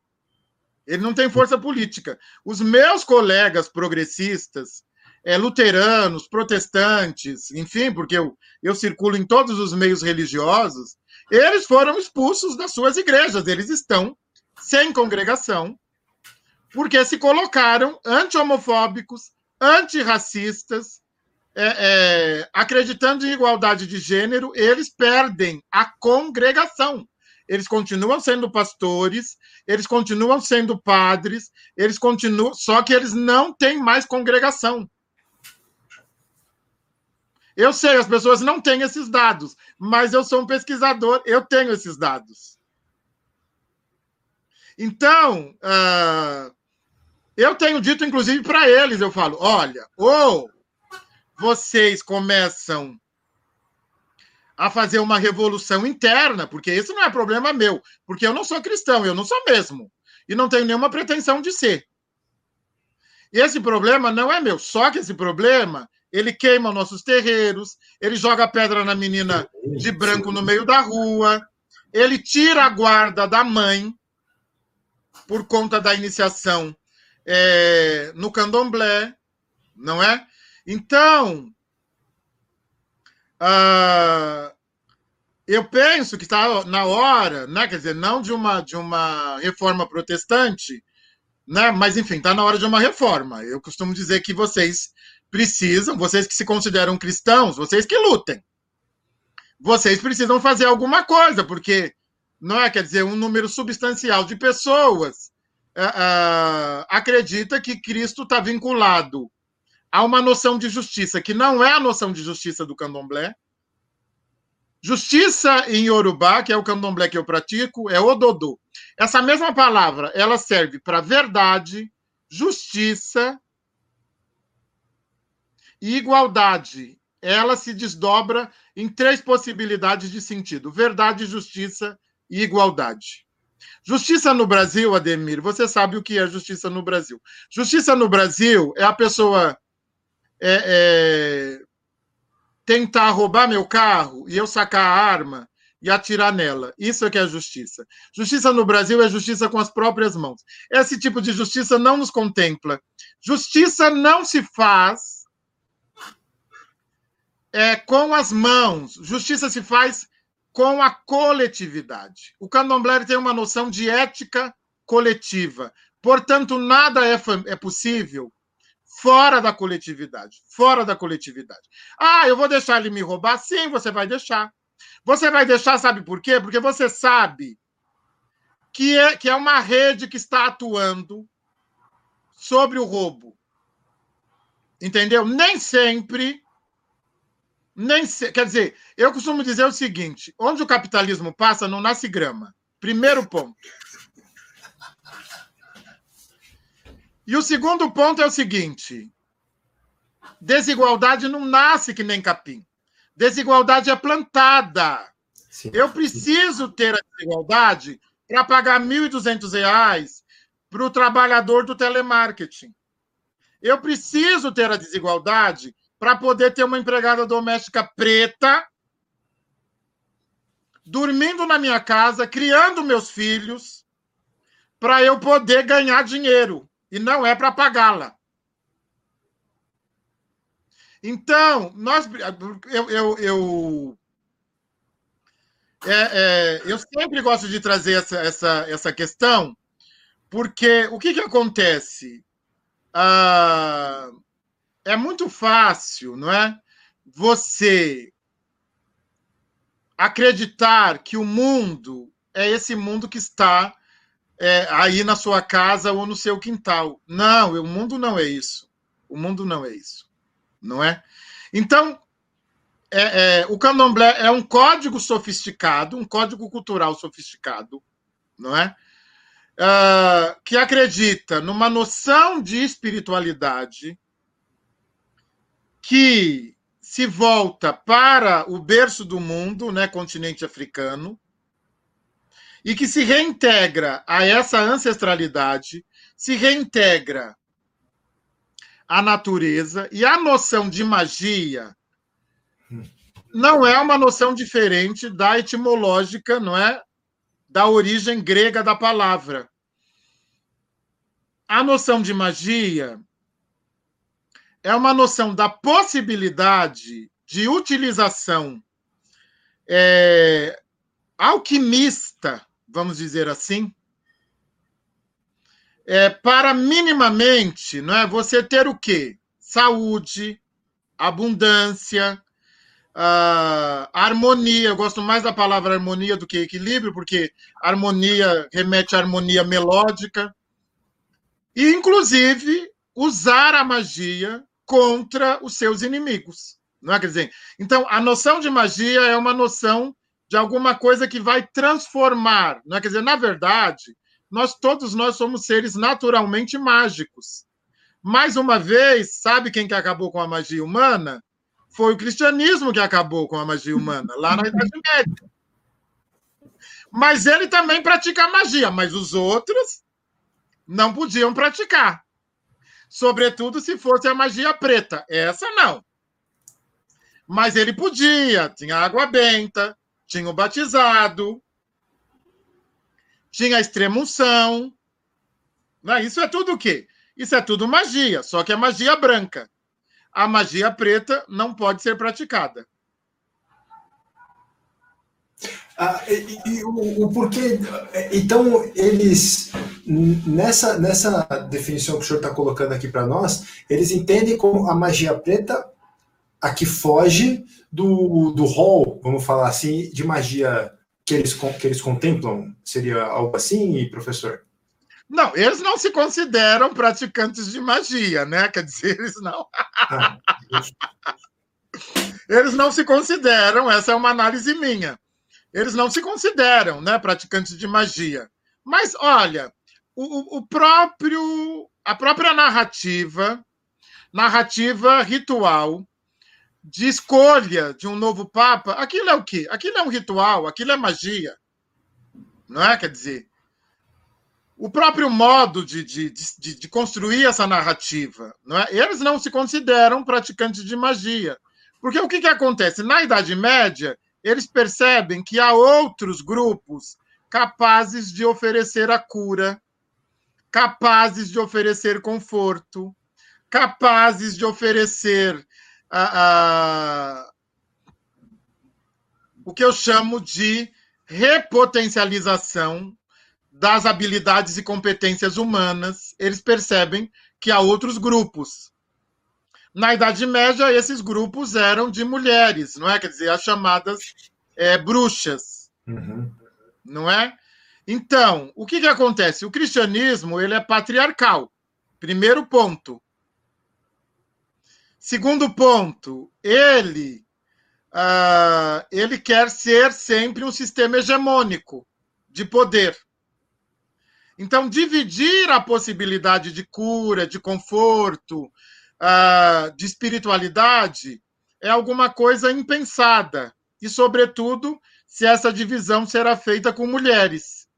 Ele não tem força política. Os meus colegas progressistas é, luteranos, protestantes, enfim, porque eu, eu circulo em todos os meios religiosos, eles foram expulsos das suas igrejas, eles estão sem congregação, porque se colocaram anti-homofóbicos, antirracistas, é, é, acreditando em igualdade de gênero, eles perdem a congregação. Eles continuam sendo pastores, eles continuam sendo padres, eles continuam, só que eles não têm mais congregação. Eu sei, as pessoas não têm esses dados, mas eu sou um pesquisador, eu tenho esses dados. Então, uh, eu tenho dito, inclusive, para eles, eu falo, olha, ou vocês começam a fazer uma revolução interna, porque isso não é problema meu, porque eu não sou cristão, eu não sou mesmo, e não tenho nenhuma pretensão de ser. Esse problema não é meu, só que esse problema ele queima nossos terreiros, ele joga pedra na menina de branco no meio da rua, ele tira a guarda da mãe por conta da iniciação é, no candomblé, não é? Então, uh, eu penso que está na hora, né? quer dizer, não de uma, de uma reforma protestante, né? mas enfim, está na hora de uma reforma. Eu costumo dizer que vocês precisam, vocês que se consideram cristãos, vocês que lutem. Vocês precisam fazer alguma coisa, porque não é, quer dizer, um número substancial de pessoas uh, acredita que Cristo está vinculado a uma noção de justiça que não é a noção de justiça do candomblé. Justiça em Yorubá, que é o candomblé que eu pratico, é ododô. Essa mesma palavra, ela serve para verdade, justiça e igualdade, ela se desdobra em três possibilidades de sentido: verdade, justiça e igualdade. Justiça no Brasil, Ademir, você sabe o que é justiça no Brasil. Justiça no Brasil é a pessoa é, é, tentar roubar meu carro e eu sacar a arma e atirar nela. Isso é que é justiça. Justiça no Brasil é justiça com as próprias mãos. Esse tipo de justiça não nos contempla. Justiça não se faz é, com as mãos. Justiça se faz com a coletividade. O candomblé tem uma noção de ética coletiva. Portanto, nada é, é possível fora da coletividade. Fora da coletividade. Ah, eu vou deixar ele me roubar? Sim, você vai deixar. Você vai deixar, sabe por quê? Porque você sabe que é, que é uma rede que está atuando sobre o roubo. Entendeu? Nem sempre nem se, quer dizer, eu costumo dizer o seguinte: onde o capitalismo passa, não nasce grama. Primeiro ponto. E o segundo ponto é o seguinte: desigualdade não nasce que nem capim. Desigualdade é plantada. Sim. Eu preciso ter a desigualdade para pagar R$ 1.200 para o trabalhador do telemarketing. Eu preciso ter a desigualdade para poder ter uma empregada doméstica preta dormindo na minha casa, criando meus filhos, para eu poder ganhar dinheiro. E não é para pagá-la. Então, nós, eu, eu, eu, é, é, eu sempre gosto de trazer essa, essa, essa questão, porque o que, que acontece? Ah, é muito fácil, não é? Você acreditar que o mundo é esse mundo que está é, aí na sua casa ou no seu quintal. Não, o mundo não é isso. O mundo não é isso, não é? Então, é, é, o candomblé é um código sofisticado, um código cultural sofisticado, não é? Uh, que acredita numa noção de espiritualidade que se volta para o berço do mundo, né, continente africano, e que se reintegra a essa ancestralidade, se reintegra à natureza, e a noção de magia não é uma noção diferente da etimológica, não é? Da origem grega da palavra. A noção de magia é uma noção da possibilidade de utilização é, alquimista, vamos dizer assim, é, para minimamente não é, você ter o quê? Saúde, abundância, uh, harmonia. Eu gosto mais da palavra harmonia do que equilíbrio, porque harmonia remete à harmonia melódica. E, inclusive, usar a magia contra os seus inimigos. Não é? Quer dizer, então, a noção de magia é uma noção de alguma coisa que vai transformar. Não é? Quer dizer, na verdade, nós todos nós somos seres naturalmente mágicos. Mais uma vez, sabe quem que acabou com a magia humana? Foi o cristianismo que acabou com a magia humana, lá na Idade Média. Mas ele também pratica magia, mas os outros não podiam praticar. Sobretudo se fosse a magia preta. Essa não. Mas ele podia, tinha água benta, tinha o batizado, tinha a extrema-unção. Né? Isso é tudo o quê? Isso é tudo magia, só que é magia branca. A magia preta não pode ser praticada. Ah, e, e o, o, porquê. Então, eles. Nessa, nessa definição que o senhor está colocando aqui para nós, eles entendem como a magia preta a que foge do, do rol, vamos falar assim, de magia que eles, que eles contemplam? Seria algo assim, professor? Não, eles não se consideram praticantes de magia, né? Quer dizer, eles não. Ah, eles não se consideram, essa é uma análise minha. Eles não se consideram né, praticantes de magia. Mas, olha, o, o próprio, a própria narrativa, narrativa ritual, de escolha de um novo Papa, aquilo é o quê? Aquilo é um ritual, aquilo é magia. Não é? Quer dizer, o próprio modo de, de, de, de construir essa narrativa, não é? eles não se consideram praticantes de magia. Porque o que, que acontece? Na Idade Média, eles percebem que há outros grupos capazes de oferecer a cura, capazes de oferecer conforto, capazes de oferecer a, a, o que eu chamo de repotencialização das habilidades e competências humanas. Eles percebem que há outros grupos. Na Idade Média, esses grupos eram de mulheres, não é? Quer dizer, as chamadas é, bruxas, uhum. não é? Então, o que, que acontece? O cristianismo ele é patriarcal. Primeiro ponto. Segundo ponto, ele uh, ele quer ser sempre um sistema hegemônico de poder. Então, dividir a possibilidade de cura, de conforto, uh, de espiritualidade é alguma coisa impensada. E, sobretudo, se essa divisão será feita com mulheres.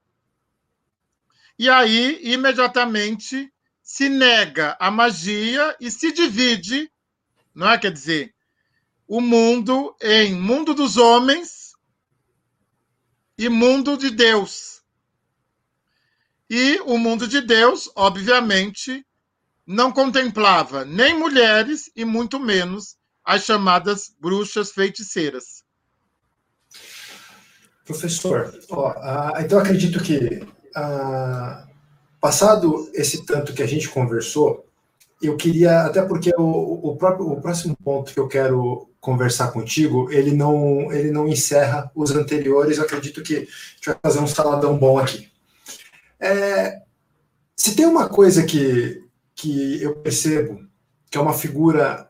E aí, imediatamente, se nega a magia e se divide não é? Quer dizer, o mundo em mundo dos homens e mundo de Deus. E o mundo de Deus, obviamente, não contemplava nem mulheres e muito menos as chamadas bruxas feiticeiras. Professor, ó, então acredito que, passado esse tanto que a gente conversou, eu queria, até porque o, o, próprio, o próximo ponto que eu quero conversar contigo, ele não, ele não encerra os anteriores, eu acredito que a gente vai fazer um saladão bom aqui. É, se tem uma coisa que, que eu percebo, que é uma figura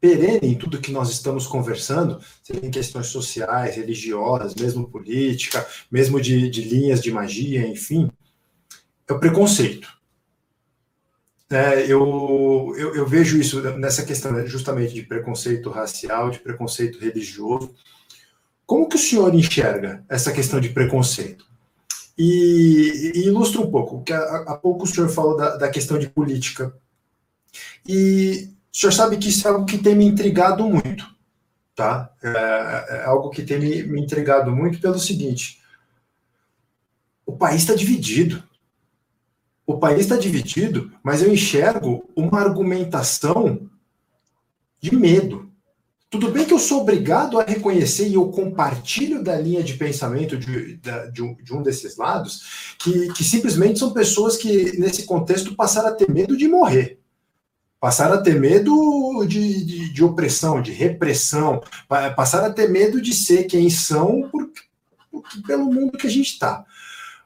perene em tudo que nós estamos conversando, seja em questões sociais, religiosas, mesmo política, mesmo de, de linhas de magia, enfim, é o preconceito é, eu, eu, eu, vejo isso nessa questão né, justamente de preconceito racial, de preconceito religioso. Como que o senhor enxerga essa questão de preconceito? E, e ilustra um pouco, que há, pouco o senhor falou da, da questão de política. E o senhor sabe que isso é algo que tem me intrigado muito, tá? É, é algo que tem me, me intrigado muito pelo seguinte: o país está dividido o país está dividido, mas eu enxergo uma argumentação de medo. Tudo bem que eu sou obrigado a reconhecer e eu compartilho da linha de pensamento de, de, um, de desses lados, que, que simplesmente são pessoas que, nesse contexto, passaram a ter medo de morrer. Passaram a ter medo de, de, de opressão, de repressão, passaram a ter medo de ser quem são por, por, pelo mundo que a gente está.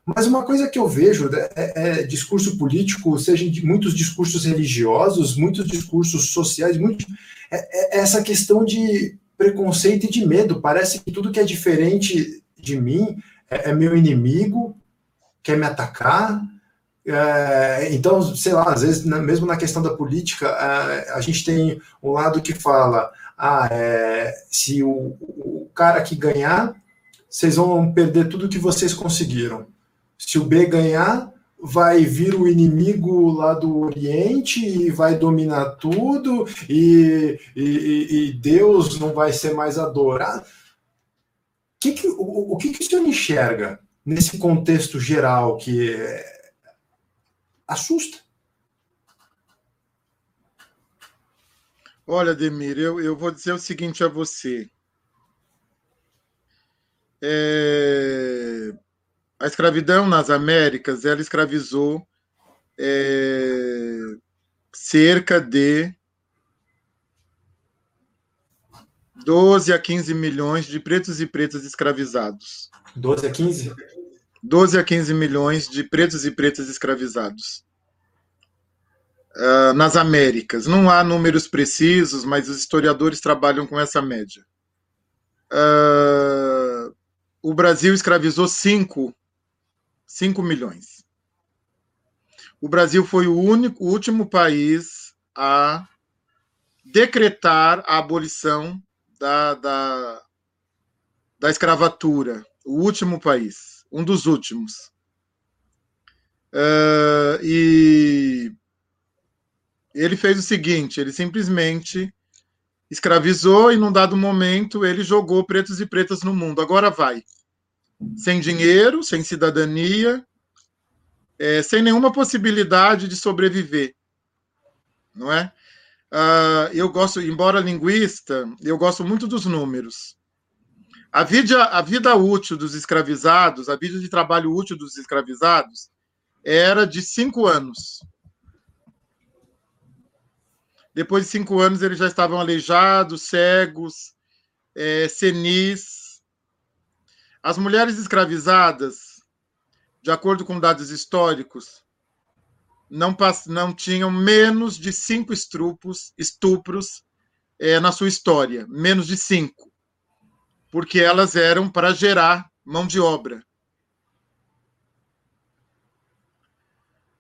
Mas uma coisa que eu vejo é, é, é discurso político, seja muitos discursos religiosos, muitos discursos sociais, muito, é, essa questão de preconceito e de medo. Parece que tudo que é diferente de mim é, é meu inimigo, quer me atacar. É, então, sei lá, às vezes, mesmo na questão da política, a, a gente tem um lado que fala: ah, é, se o, o cara que ganhar, vocês vão perder tudo que vocês conseguiram. Se o B ganhar, vai vir o inimigo lá do Oriente e vai dominar tudo, e, e, e Deus não vai ser mais adorado. Que que, o, o que, que o senhor enxerga nesse contexto geral que assusta? Olha, Demir, eu, eu vou dizer o seguinte a você. É, a escravidão nas Américas, ela escravizou é, cerca de 12 a 15 milhões de pretos e pretas escravizados. 12 a 15? 12 a 15 milhões de pretos e pretas escravizados. Uh, nas Américas. Não há números precisos, mas os historiadores trabalham com essa média. Uh, o Brasil escravizou 5 5 milhões. O Brasil foi o único, o último país a decretar a abolição da, da, da escravatura. O último país, um dos últimos. Uh, e ele fez o seguinte: ele simplesmente escravizou e, num dado momento, ele jogou pretos e pretas no mundo. Agora vai sem dinheiro, sem cidadania, é, sem nenhuma possibilidade de sobreviver, não é? Uh, eu gosto, embora linguista, eu gosto muito dos números. A vida, a vida útil dos escravizados, a vida de trabalho útil dos escravizados, era de cinco anos. Depois de cinco anos, eles já estavam aleijados, cegos, é, senis, as mulheres escravizadas, de acordo com dados históricos, não, não tinham menos de cinco estupros, estupros é, na sua história, menos de cinco, porque elas eram para gerar mão de obra.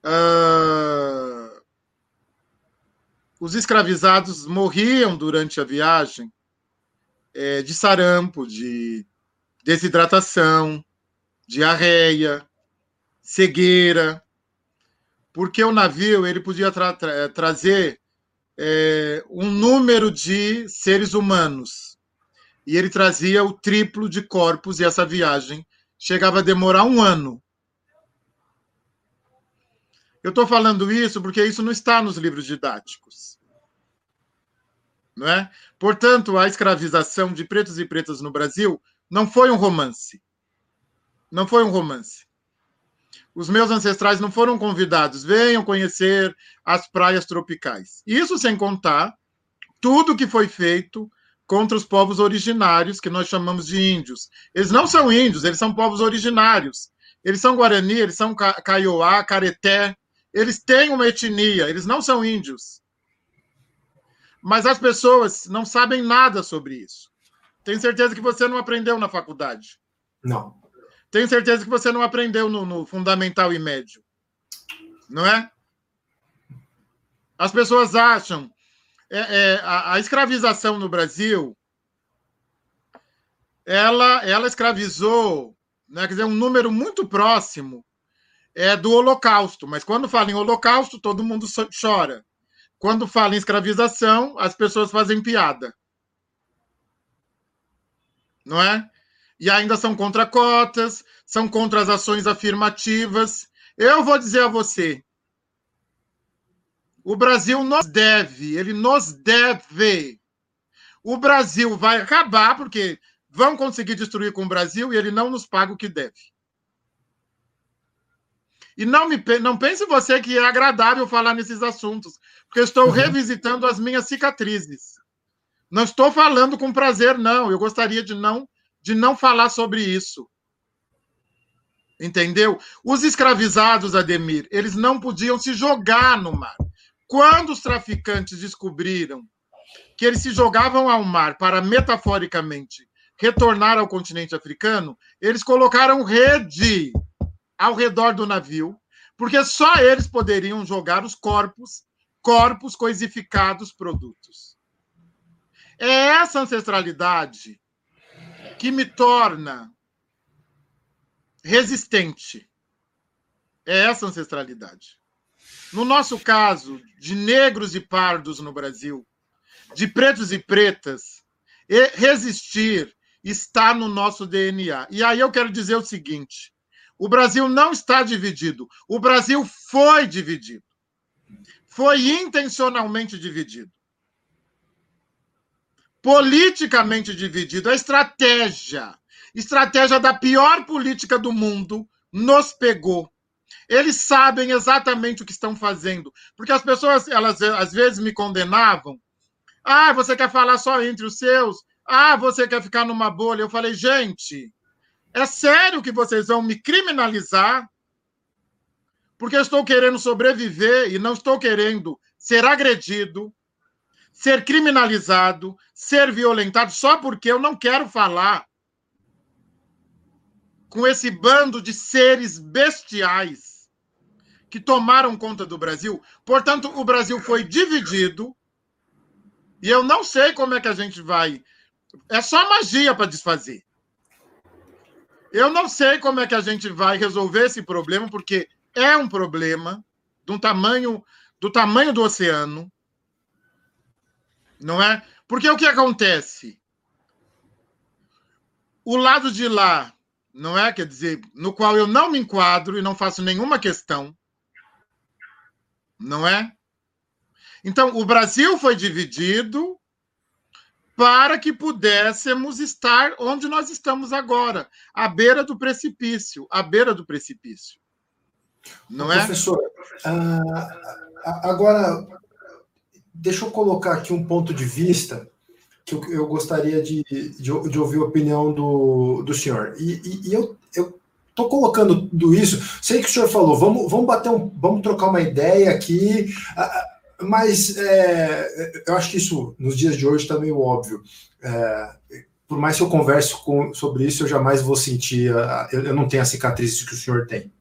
Uh, os escravizados morriam durante a viagem é, de sarampo, de desidratação, diarreia, cegueira, porque o navio ele podia tra tra trazer é, um número de seres humanos e ele trazia o triplo de corpos e essa viagem chegava a demorar um ano. Eu estou falando isso porque isso não está nos livros didáticos. Não é? Portanto, a escravização de pretos e pretas no Brasil não foi um romance. Não foi um romance. Os meus ancestrais não foram convidados, venham conhecer as praias tropicais. Isso sem contar tudo que foi feito contra os povos originários, que nós chamamos de índios. Eles não são índios, eles são povos originários. Eles são Guarani, eles são Kaiowá, Careté. Eles têm uma etnia, eles não são índios. Mas as pessoas não sabem nada sobre isso. Tenho certeza que você não aprendeu na faculdade. Não. Tenho certeza que você não aprendeu no, no fundamental e médio. Não é? As pessoas acham é, é, a, a, escravização no Brasil ela, ela escravizou, né, quer dizer, um número muito próximo é, do Holocausto. Mas quando fala em Holocausto, todo mundo chora. Quando fala em escravização, as pessoas fazem piada não é? E ainda são contra cotas, são contra as ações afirmativas. Eu vou dizer a você, O Brasil nos deve, ele nos deve. O Brasil vai acabar, porque vão conseguir destruir com o Brasil e ele não nos paga o que deve. E não, me, não pense você que é agradável falar nesses assuntos, porque estou uhum. revisitando as minhas cicatrizes. Não estou falando com prazer, não. Eu gostaria de não, de não falar sobre isso. Entendeu? Os escravizados, Ademir, eles não podiam se jogar no mar. Quando os traficantes descobriram que eles se jogavam ao mar para, metaforicamente, retornar ao continente africano, eles colocaram rede ao redor do navio, porque só eles poderiam jogar os corpos, corpos coisificados produtos. É essa ancestralidade que me torna resistente. É essa ancestralidade. No nosso caso, de negros e pardos no Brasil, de pretos e pretas, resistir está no nosso DNA. E aí eu quero dizer o seguinte: o Brasil não está dividido, o Brasil foi dividido. Foi intencionalmente dividido. Politicamente dividido. A estratégia, estratégia da pior política do mundo, nos pegou. Eles sabem exatamente o que estão fazendo. Porque as pessoas, elas às vezes me condenavam. Ah, você quer falar só entre os seus? Ah, você quer ficar numa bolha? Eu falei, gente, é sério que vocês vão me criminalizar? Porque eu estou querendo sobreviver e não estou querendo ser agredido, ser criminalizado, ser violentado, só porque eu não quero falar com esse bando de seres bestiais que tomaram conta do Brasil. Portanto, o Brasil foi dividido e eu não sei como é que a gente vai. É só magia para desfazer. Eu não sei como é que a gente vai resolver esse problema, porque é um problema do tamanho do tamanho do oceano, não é? Porque o que acontece? O lado de lá, não é? Quer dizer, no qual eu não me enquadro e não faço nenhuma questão, não é? Então, o Brasil foi dividido para que pudéssemos estar onde nós estamos agora, à beira do precipício, à beira do precipício. Não é? Professor, uh, agora, deixa eu colocar aqui um ponto de vista que eu, eu gostaria de, de, de, ouvir a opinião do, do senhor. E, e, e eu estou colocando tudo isso, sei que o senhor falou, vamos, vamos bater um, vamos trocar uma ideia aqui. Mas é, eu acho que isso, nos dias de hoje, está meio óbvio. É, por mais que eu converse com, sobre isso, eu jamais vou sentir. A, eu, eu, não tenho as cicatrizes que o senhor tem.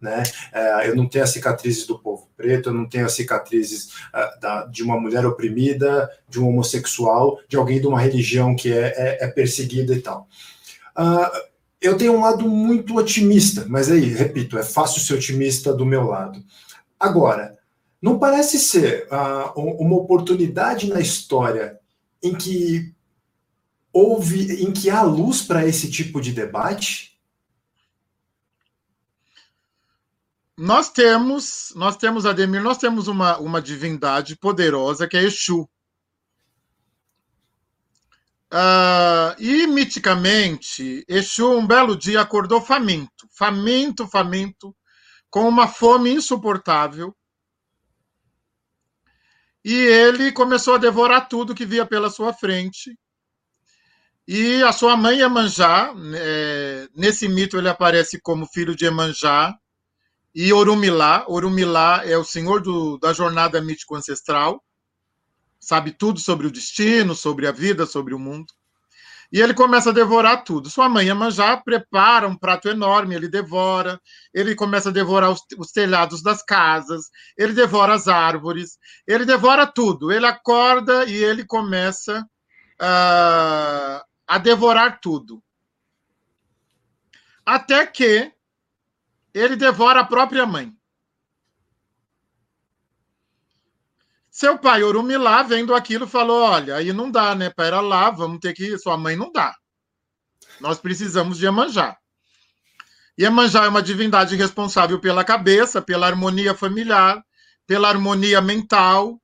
Né? É, eu não tenho as cicatrizes do povo preto, eu não tenho as cicatrizes da, de uma mulher oprimida, de um homossexual, de alguém de uma religião que é, é, é perseguida e tal. Uh, eu tenho um lado muito otimista, mas aí, repito, é fácil ser otimista do meu lado. Agora, não parece ser uh, uma oportunidade na história em que houve, em que há luz para esse tipo de debate? Nós temos, nós temos, Ademir, nós temos uma, uma divindade poderosa que é Exu. Uh, e miticamente, Exu um belo dia acordou faminto, faminto, faminto, com uma fome insuportável, e ele começou a devorar tudo que via pela sua frente. E a sua mãe Emanjá, é, nesse mito ele aparece como filho de Emanjá, e Orumilá. Orumilá é o senhor do, da jornada mítico ancestral, sabe tudo sobre o destino, sobre a vida, sobre o mundo. E ele começa a devorar tudo. Sua mãe Iemanjá prepara um prato enorme, ele devora, ele começa a devorar os, os, telhados das casas, ele devora as árvores, ele devora tudo. Ele acorda e ele começa uh, a devorar tudo. Até que ele devora a própria mãe. Seu pai, Orumilá, vendo aquilo, falou: Olha, aí não dá, né? Pera lá, vamos ter que. Sua mãe não dá. Nós precisamos de Iemanjá. Iemanjá é uma divindade responsável pela cabeça, pela harmonia familiar, pela harmonia mental,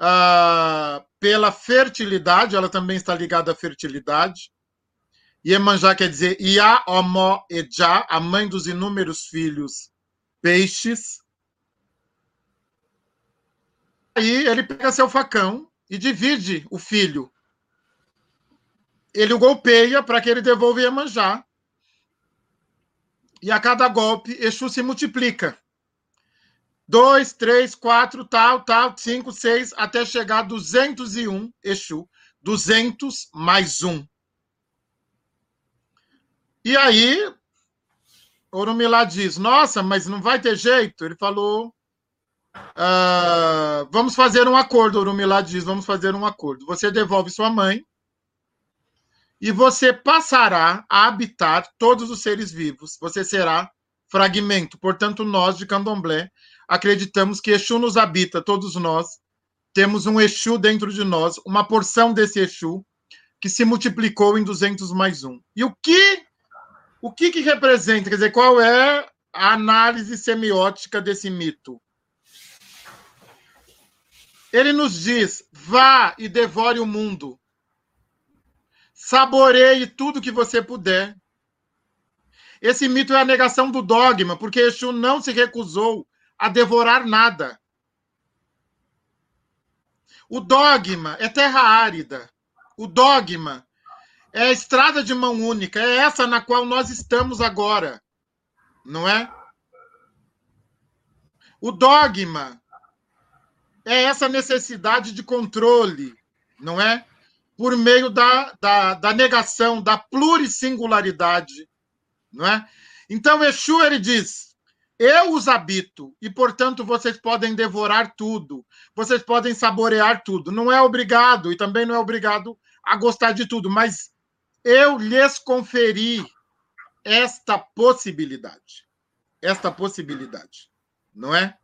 uh, pela fertilidade, ela também está ligada à fertilidade. Iemanjá quer dizer Ia, Omó, Ejá, a mãe dos inúmeros filhos peixes. Aí ele pega seu facão e divide o filho. Ele o golpeia para que ele devolva Iemanjá. E a cada golpe, Exu se multiplica. Dois, três, quatro, tal, tal, cinco, seis, até chegar a 201 Exu. 200 mais um. E aí, Orumilá diz: Nossa, mas não vai ter jeito. Ele falou: ah, Vamos fazer um acordo. Orumilá diz: Vamos fazer um acordo. Você devolve sua mãe e você passará a habitar todos os seres vivos. Você será fragmento. Portanto, nós de Candomblé acreditamos que Exu nos habita, todos nós. Temos um Exu dentro de nós, uma porção desse Exu que se multiplicou em 200 mais um. E o que o que, que representa? Quer dizer, qual é a análise semiótica desse mito? Ele nos diz: vá e devore o mundo. Saboreie tudo que você puder. Esse mito é a negação do dogma, porque Exu não se recusou a devorar nada. O dogma é terra árida. O dogma é a estrada de mão única, é essa na qual nós estamos agora, não é? O dogma é essa necessidade de controle, não é? Por meio da, da, da negação, da plurissingularidade, não é? Então, Exu, ele diz, eu os habito e, portanto, vocês podem devorar tudo, vocês podem saborear tudo. Não é obrigado, e também não é obrigado a gostar de tudo, mas eu lhes conferi esta possibilidade. Esta possibilidade, não é?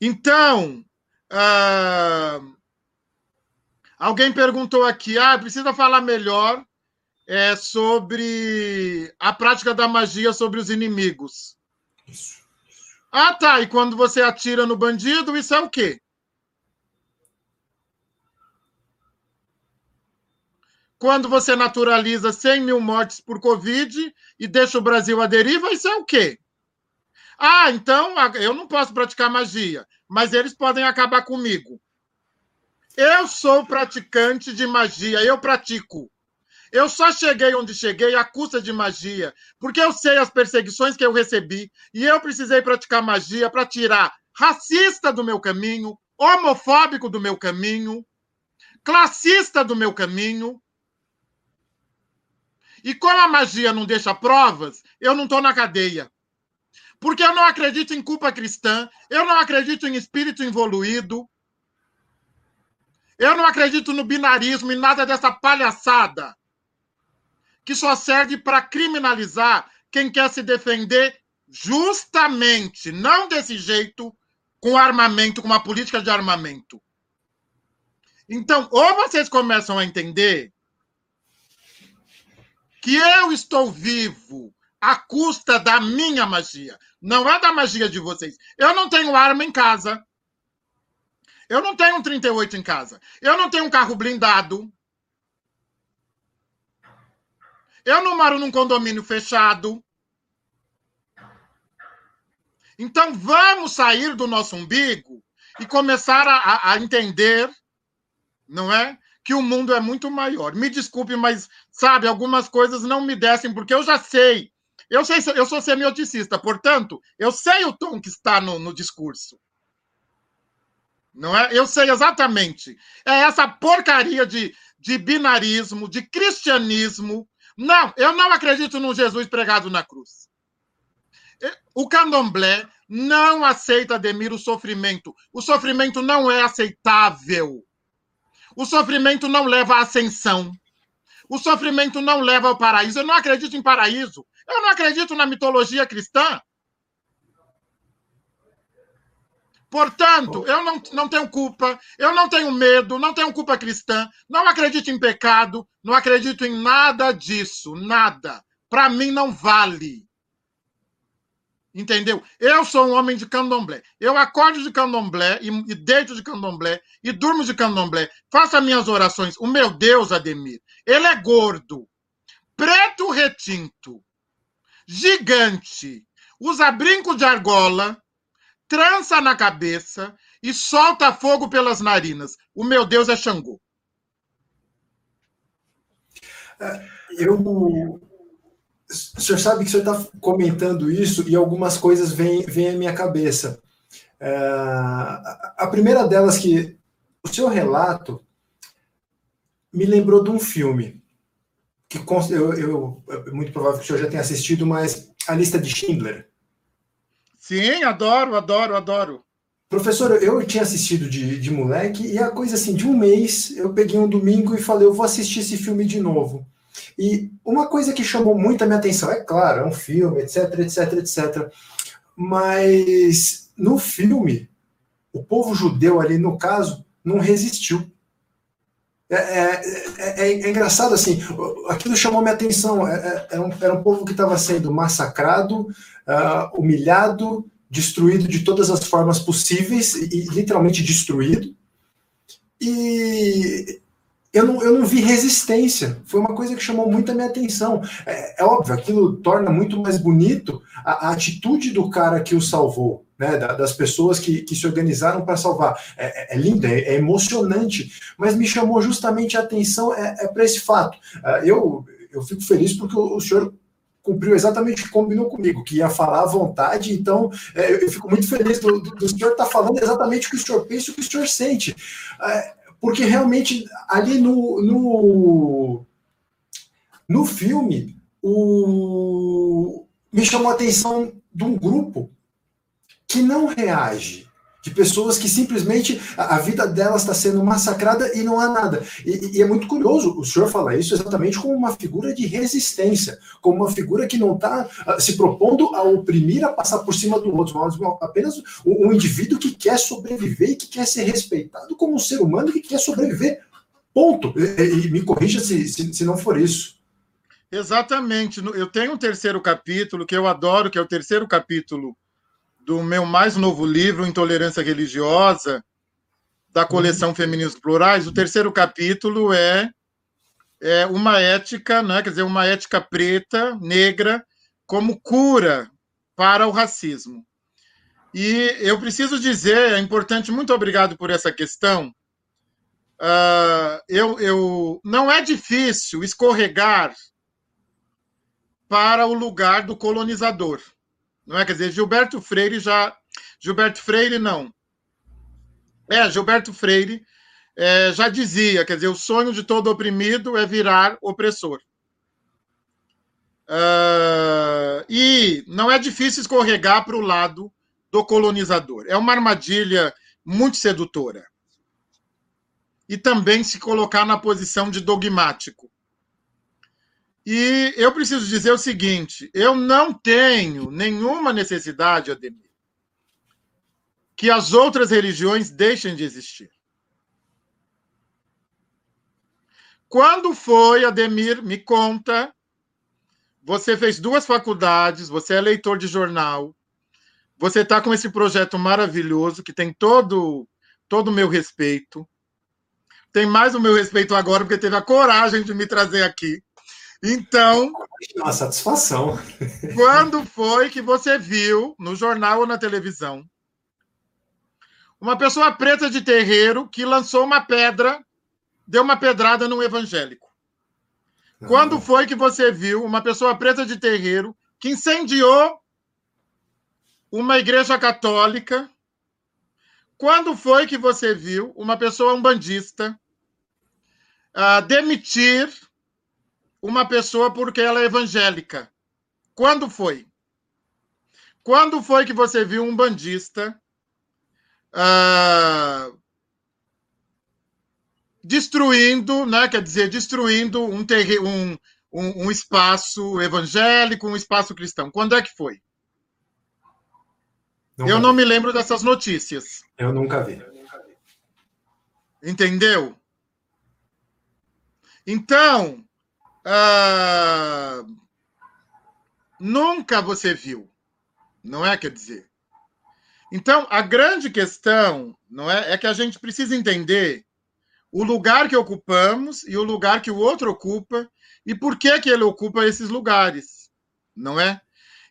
Então, uh, alguém perguntou aqui, ah, precisa falar melhor é, sobre a prática da magia sobre os inimigos. Isso. Ah, tá. E quando você atira no bandido, isso é o quê? Quando você naturaliza 100 mil mortes por Covid e deixa o Brasil à deriva, isso é o quê? Ah, então eu não posso praticar magia, mas eles podem acabar comigo. Eu sou praticante de magia, eu pratico. Eu só cheguei onde cheguei à custa de magia, porque eu sei as perseguições que eu recebi e eu precisei praticar magia para tirar racista do meu caminho, homofóbico do meu caminho, classista do meu caminho, e como a magia não deixa provas, eu não estou na cadeia. Porque eu não acredito em culpa cristã, eu não acredito em espírito evoluído, eu não acredito no binarismo e nada dessa palhaçada que só serve para criminalizar quem quer se defender justamente, não desse jeito, com armamento, com uma política de armamento. Então, ou vocês começam a entender que eu estou vivo à custa da minha magia, não é da magia de vocês. Eu não tenho arma em casa. Eu não tenho um 38 em casa. Eu não tenho um carro blindado. Eu não moro num condomínio fechado. Então vamos sair do nosso umbigo e começar a, a entender, não é? que o mundo é muito maior. Me desculpe, mas, sabe, algumas coisas não me descem, porque eu já sei. Eu sei, eu sou semioticista, portanto, eu sei o tom que está no, no discurso. Não é? Eu sei exatamente. É essa porcaria de, de binarismo, de cristianismo. Não, eu não acredito num Jesus pregado na cruz. O candomblé não aceita, Ademir, o sofrimento. O sofrimento não é aceitável. O sofrimento não leva à ascensão. O sofrimento não leva ao paraíso. Eu não acredito em paraíso. Eu não acredito na mitologia cristã. Portanto, eu não, não tenho culpa, eu não tenho medo, não tenho culpa cristã, não acredito em pecado, não acredito em nada disso, nada. Para mim não vale. Entendeu? Eu sou um homem de candomblé. Eu acordo de candomblé e, e deito de candomblé e durmo de candomblé. Faço as minhas orações. O meu Deus, Ademir, ele é gordo, preto retinto, gigante, usa brinco de argola, trança na cabeça e solta fogo pelas narinas. O meu Deus é Xangô. Eu. O senhor sabe que o senhor está comentando isso e algumas coisas vêm, vêm à minha cabeça. É, a primeira delas que o seu relato me lembrou de um filme que eu, eu, é muito provável que o senhor já tenha assistido, mas a lista de Schindler. Sim, adoro, adoro, adoro. Professor, eu tinha assistido de, de moleque e a coisa assim, de um mês, eu peguei um domingo e falei, eu vou assistir esse filme de novo. E uma coisa que chamou muito a minha atenção, é claro, é um filme, etc, etc, etc. Mas no filme, o povo judeu ali, no caso, não resistiu. É, é, é, é engraçado assim, aquilo chamou minha atenção. Era um, era um povo que estava sendo massacrado, uh, humilhado, destruído de todas as formas possíveis e literalmente destruído. E eu não, eu não vi resistência. Foi uma coisa que chamou muito a minha atenção. É, é óbvio, aquilo torna muito mais bonito a, a, atitude do cara que o salvou, né? Da, das pessoas que, que se organizaram para salvar. É, é, é lindo, é, é, emocionante, mas me chamou justamente a atenção é, é para esse fato. Uh, eu, eu fico feliz porque o, o senhor cumpriu exatamente o que combinou comigo, que ia falar à vontade, então é, eu fico muito feliz do, do, do senhor estar tá falando exatamente o que o senhor pensa e o que o senhor sente. É, porque realmente ali no, no, no filme o, me chamou a atenção de um grupo que não reage de pessoas que simplesmente a, vida delas está sendo massacrada e não há nada. E, e, é muito curioso o senhor falar isso exatamente como uma figura de resistência, como uma figura que não está ah, se propondo a oprimir, a passar por cima do outro, mas apenas um, um indivíduo que quer sobreviver e que quer ser respeitado como um ser humano que quer sobreviver. Ponto. E, e me corrija se, se, se não for isso. Exatamente. Eu tenho um terceiro capítulo que eu adoro, que é o terceiro capítulo do meu mais novo livro, Intolerância Religiosa, da coleção uhum. Feminismos Plurais. O terceiro capítulo é, é uma ética, né, quer dizer, uma ética preta, negra, como cura para o racismo. E eu preciso dizer, é importante, muito obrigado por essa questão. Uh, eu, eu, não é difícil escorregar para o lugar do colonizador. Não é? Quer dizer, Gilberto Freire já. Gilberto Freire, não. É, Gilberto Freire é, já dizia, quer dizer, o sonho de todo oprimido é virar opressor. Uh, e não é difícil escorregar para o lado do colonizador. É uma armadilha muito sedutora. E também se colocar na posição de dogmático. E eu preciso dizer o seguinte: eu não tenho nenhuma necessidade, Ademir, que as outras religiões deixem de existir. Quando foi, Ademir, me conta, você fez duas faculdades, você é leitor de jornal, você está com esse projeto maravilhoso que tem todo todo o meu respeito. Tem mais o meu respeito agora, porque teve a coragem de me trazer aqui. Então. É uma satisfação. Quando foi que você viu, no jornal ou na televisão, uma pessoa preta de terreiro que lançou uma pedra, deu uma pedrada num evangélico? Quando foi que você viu uma pessoa preta de terreiro que incendiou uma igreja católica? Quando foi que você viu uma pessoa umbandista uh, demitir uma pessoa porque ela é evangélica. Quando foi? Quando foi que você viu um bandista uh, destruindo, né, quer dizer, destruindo um, um, um, um espaço evangélico, um espaço cristão? Quando é que foi? Nunca eu não vi. me lembro dessas notícias. Eu nunca vi. Entendeu? Então, ah, nunca você viu. Não é? Quer dizer. Então, a grande questão não é, é que a gente precisa entender o lugar que ocupamos e o lugar que o outro ocupa e por que, que ele ocupa esses lugares, não é?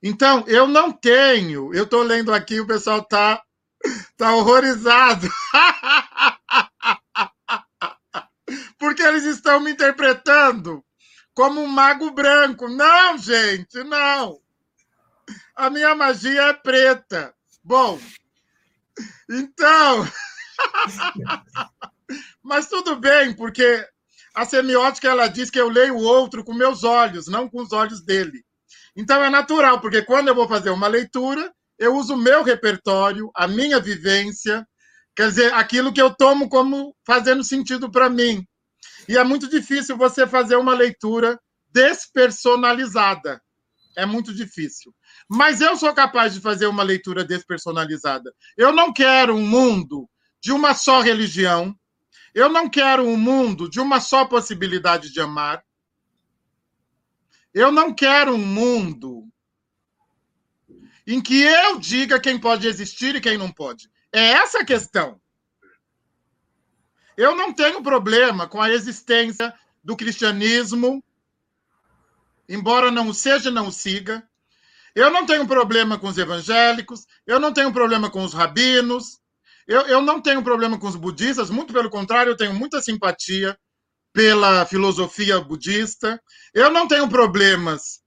Então, eu não tenho, eu estou lendo aqui, o pessoal está tá horrorizado. Porque eles estão me interpretando como um mago branco. Não, gente, não. A minha magia é preta. Bom, então. Mas tudo bem, porque a semiótica ela diz que eu leio o outro com meus olhos, não com os olhos dele. Então é natural, porque quando eu vou fazer uma leitura, eu uso o meu repertório, a minha vivência, quer dizer, aquilo que eu tomo como fazendo sentido para mim. E é muito difícil você fazer uma leitura despersonalizada. É muito difícil. Mas eu sou capaz de fazer uma leitura despersonalizada. Eu não quero um mundo de uma só religião, eu não quero um mundo de uma só possibilidade de amar. Eu não quero um mundo em que eu diga quem pode existir e quem não pode. É essa a questão. Eu não tenho problema com a existência do cristianismo, embora não seja não siga. Eu não tenho problema com os evangélicos, eu não tenho problema com os rabinos, eu, eu não tenho problema com os budistas, muito pelo contrário, eu tenho muita simpatia pela filosofia budista. Eu não tenho problemas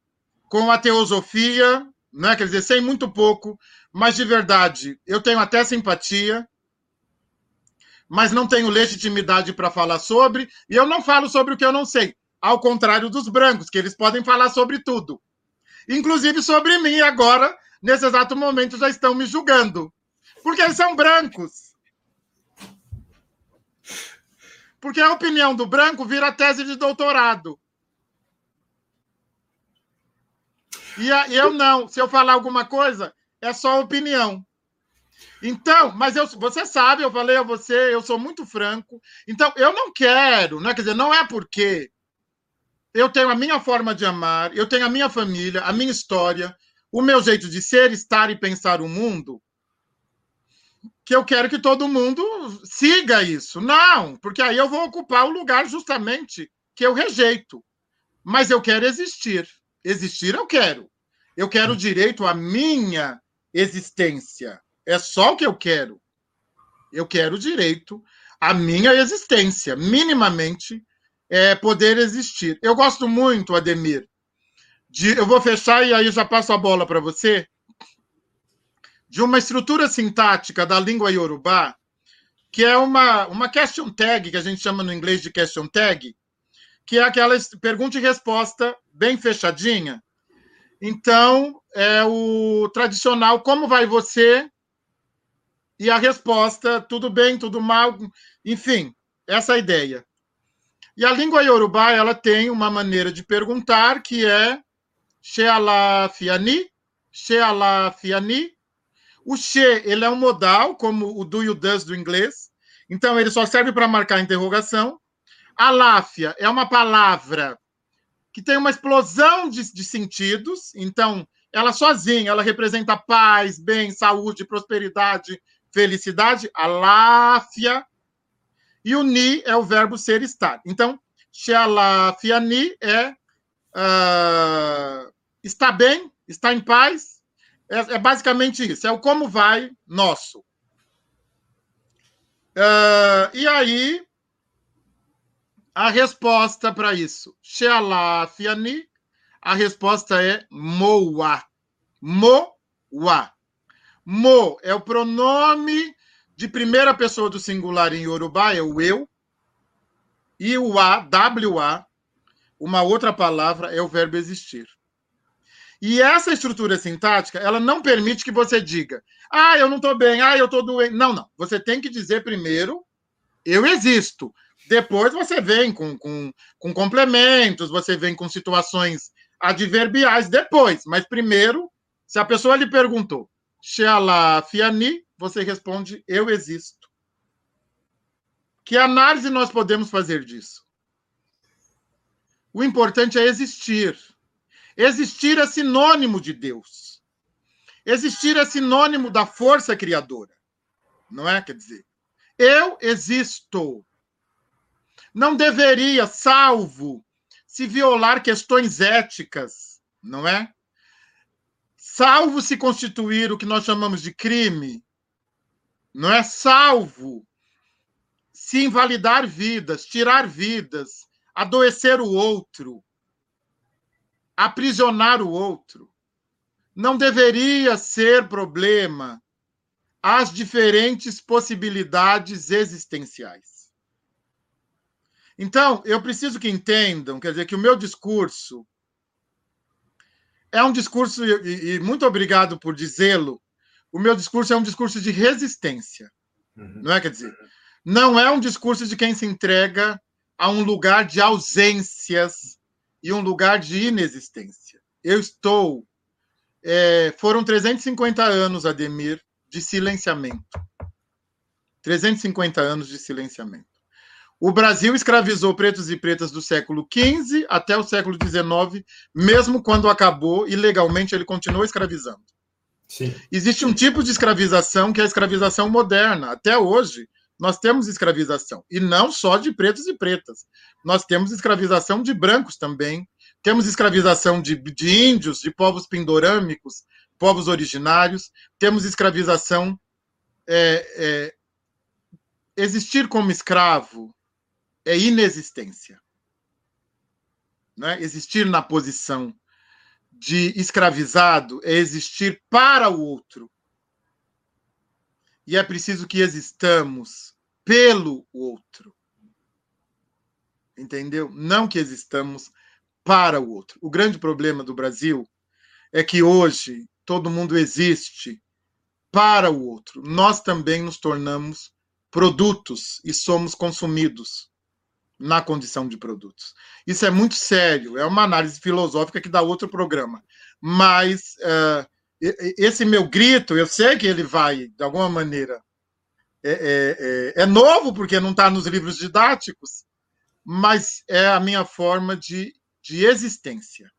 com a teosofia, né? quer dizer, sei muito pouco, mas de verdade, eu tenho até simpatia, mas não tenho legitimidade para falar sobre, e eu não falo sobre o que eu não sei, ao contrário dos brancos, que eles podem falar sobre tudo. Inclusive sobre mim agora, nesse exato momento, já estão me julgando. Porque eles são brancos. Porque a opinião do branco vira tese de doutorado. E eu não. Se eu falar alguma coisa, é só opinião. Então, mas eu, você sabe, eu falei a você, eu sou muito franco. Então, eu não quero, né? quer dizer, não é porque eu tenho a minha forma de amar, eu tenho a minha família, a minha história, o meu jeito de ser, estar e pensar o mundo, que eu quero que todo mundo siga isso. Não, porque aí eu vou ocupar o lugar justamente que eu rejeito. Mas eu quero existir. Existir eu quero. Eu quero direito à minha existência. É só o que eu quero. Eu quero direito à minha existência, minimamente é, poder existir. Eu gosto muito, Ademir, de, eu vou fechar e aí já passo a bola para você de uma estrutura sintática da língua iorubá, que é uma, uma question tag, que a gente chama no inglês de question tag, que é aquela pergunta e resposta bem fechadinha. Então, é o tradicional como vai você? E a resposta, tudo bem, tudo mal, enfim, essa é a ideia. E a língua iorubá, ela tem uma maneira de perguntar que é Sheala Fiani, Sheala Fiani, o she, ele é um modal, como o do e o does do inglês. Então, ele só serve para marcar interrogação. A láfia é uma palavra que tem uma explosão de, de sentidos. Então, ela sozinha, ela representa paz, bem, saúde, prosperidade, felicidade. A láfia. E o ni é o verbo ser estar. Então, Shealafia ni é uh, está bem, está em paz, é, é basicamente isso. É o como vai nosso. Uh, e aí, a resposta para isso. Shealafiani, a resposta é moa. Moa. Mo é o pronome de primeira pessoa do singular em Yorubá, é o eu. E o a, WA, uma outra palavra, é o verbo existir. E essa estrutura sintática, ela não permite que você diga, ah, eu não estou bem, ah, eu estou doente. Não, não. Você tem que dizer primeiro, eu existo. Depois você vem com, com, com complementos, você vem com situações adverbiais depois. Mas primeiro, se a pessoa lhe perguntou, Fiani, você responde, eu existo. Que análise nós podemos fazer disso? O importante é existir. Existir é sinônimo de Deus. Existir é sinônimo da força criadora, não é? Quer dizer, eu existo. Não deveria, salvo se violar questões éticas, não é? Salvo se constituir o que nós chamamos de crime, não é? Salvo se invalidar vidas, tirar vidas, adoecer o outro, aprisionar o outro. Não deveria ser problema as diferentes possibilidades existenciais. Então, eu preciso que entendam, quer dizer, que o meu discurso é um discurso, e, e muito obrigado por dizê-lo, o meu discurso é um discurso de resistência. Uhum. Não é? Quer dizer, não é um discurso de quem se entrega a um lugar de ausências e um lugar de inexistência. Eu estou. É, foram 350 anos, Ademir, de silenciamento. 350 anos de silenciamento. O Brasil escravizou pretos e pretas do século XV até o século XIX, mesmo quando acabou, ilegalmente ele continuou escravizando. Sim. Existe um tipo de escravização que é a escravização moderna. Até hoje, nós temos escravização. E não só de pretos e pretas. Nós temos escravização de brancos também. Temos escravização de, de índios, de povos pindorâmicos, povos originários. Temos escravização. É, é, existir como escravo é inexistência. Né? Existir na posição de escravizado é existir para o outro. E é preciso que existamos pelo outro. Entendeu? Não que existamos para o outro. O grande problema do Brasil é que hoje todo mundo existe para o outro. Nós também nos tornamos produtos e somos consumidos na condição de produtos. Isso é muito sério, é uma análise filosófica que dá outro programa. Mas uh, esse meu grito, eu sei que ele vai, de alguma maneira, é, é, é, é novo, porque não está nos livros didáticos, mas é a minha forma de, de existência.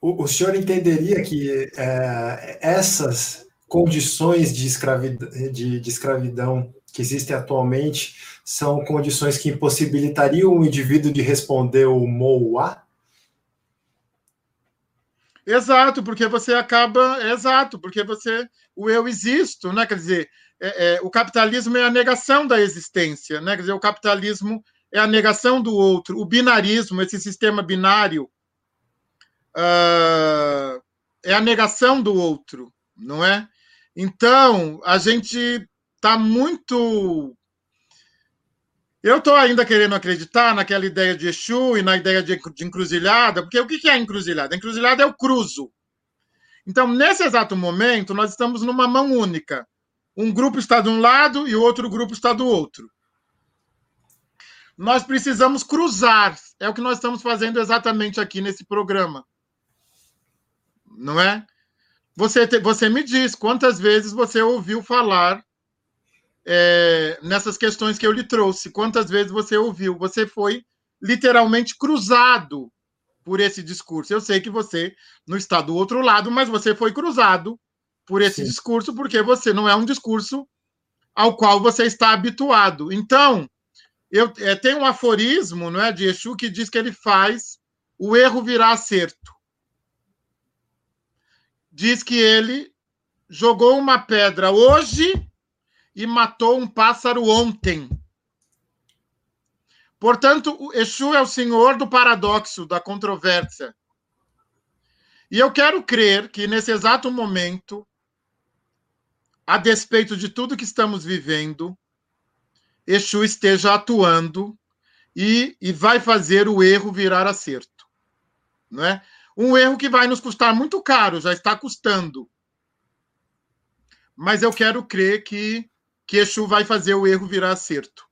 O, o senhor entenderia que é, essas condições de escravidão, de, de escravidão que existem atualmente são condições que impossibilitariam o indivíduo de responder o MOA? Exato, porque você acaba. Exato, porque você. O eu existo, né? Quer dizer, é, é, o capitalismo é a negação da existência, né? Quer dizer, o capitalismo é a negação do outro. O binarismo, esse sistema binário, uh, é a negação do outro, não é? Então, a gente está muito. Eu estou ainda querendo acreditar naquela ideia de Exu e na ideia de, de encruzilhada, porque o que é encruzilhada? Encruzilhada é o cruzo. Então, nesse exato momento, nós estamos numa mão única. Um grupo está de um lado e o outro grupo está do outro. Nós precisamos cruzar. É o que nós estamos fazendo exatamente aqui nesse programa. Não é? Você, te, você me diz quantas vezes você ouviu falar é, nessas questões que eu lhe trouxe. Quantas vezes você ouviu? Você foi literalmente cruzado por esse discurso. Eu sei que você não está do outro lado, mas você foi cruzado por esse Sim. discurso porque você não é um discurso ao qual você está habituado. Então, eu é, tem um aforismo, não é, de Exu que diz que ele faz o erro virar acerto. Diz que ele jogou uma pedra hoje e matou um pássaro ontem. Portanto, o Exu é o senhor do paradoxo, da controvérsia. E eu quero crer que nesse exato momento, a despeito de tudo que estamos vivendo, Exu esteja atuando e, e vai fazer o erro virar acerto. Não é? Um erro que vai nos custar muito caro, já está custando. Mas eu quero crer que que Exu vai fazer o erro virar acerto.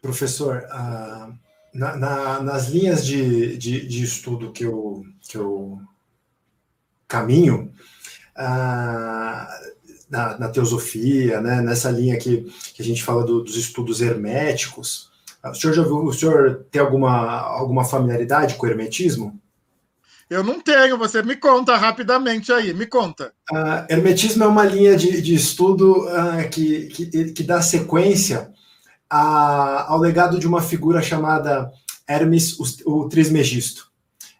Professor, uh, na, na, nas linhas de, de, de, estudo que eu, que eu caminho, uh, na, na, teosofia, né, nessa linha que, que a gente fala do, dos estudos herméticos, o senhor já viu, o senhor tem alguma, alguma familiaridade com o hermetismo? Eu não tenho, você me conta rapidamente aí, me conta. Uh, hermetismo é uma linha de, de estudo uh, que, que, que, dá sequência a, ao legado de uma figura chamada Hermes, o, o Trismegisto.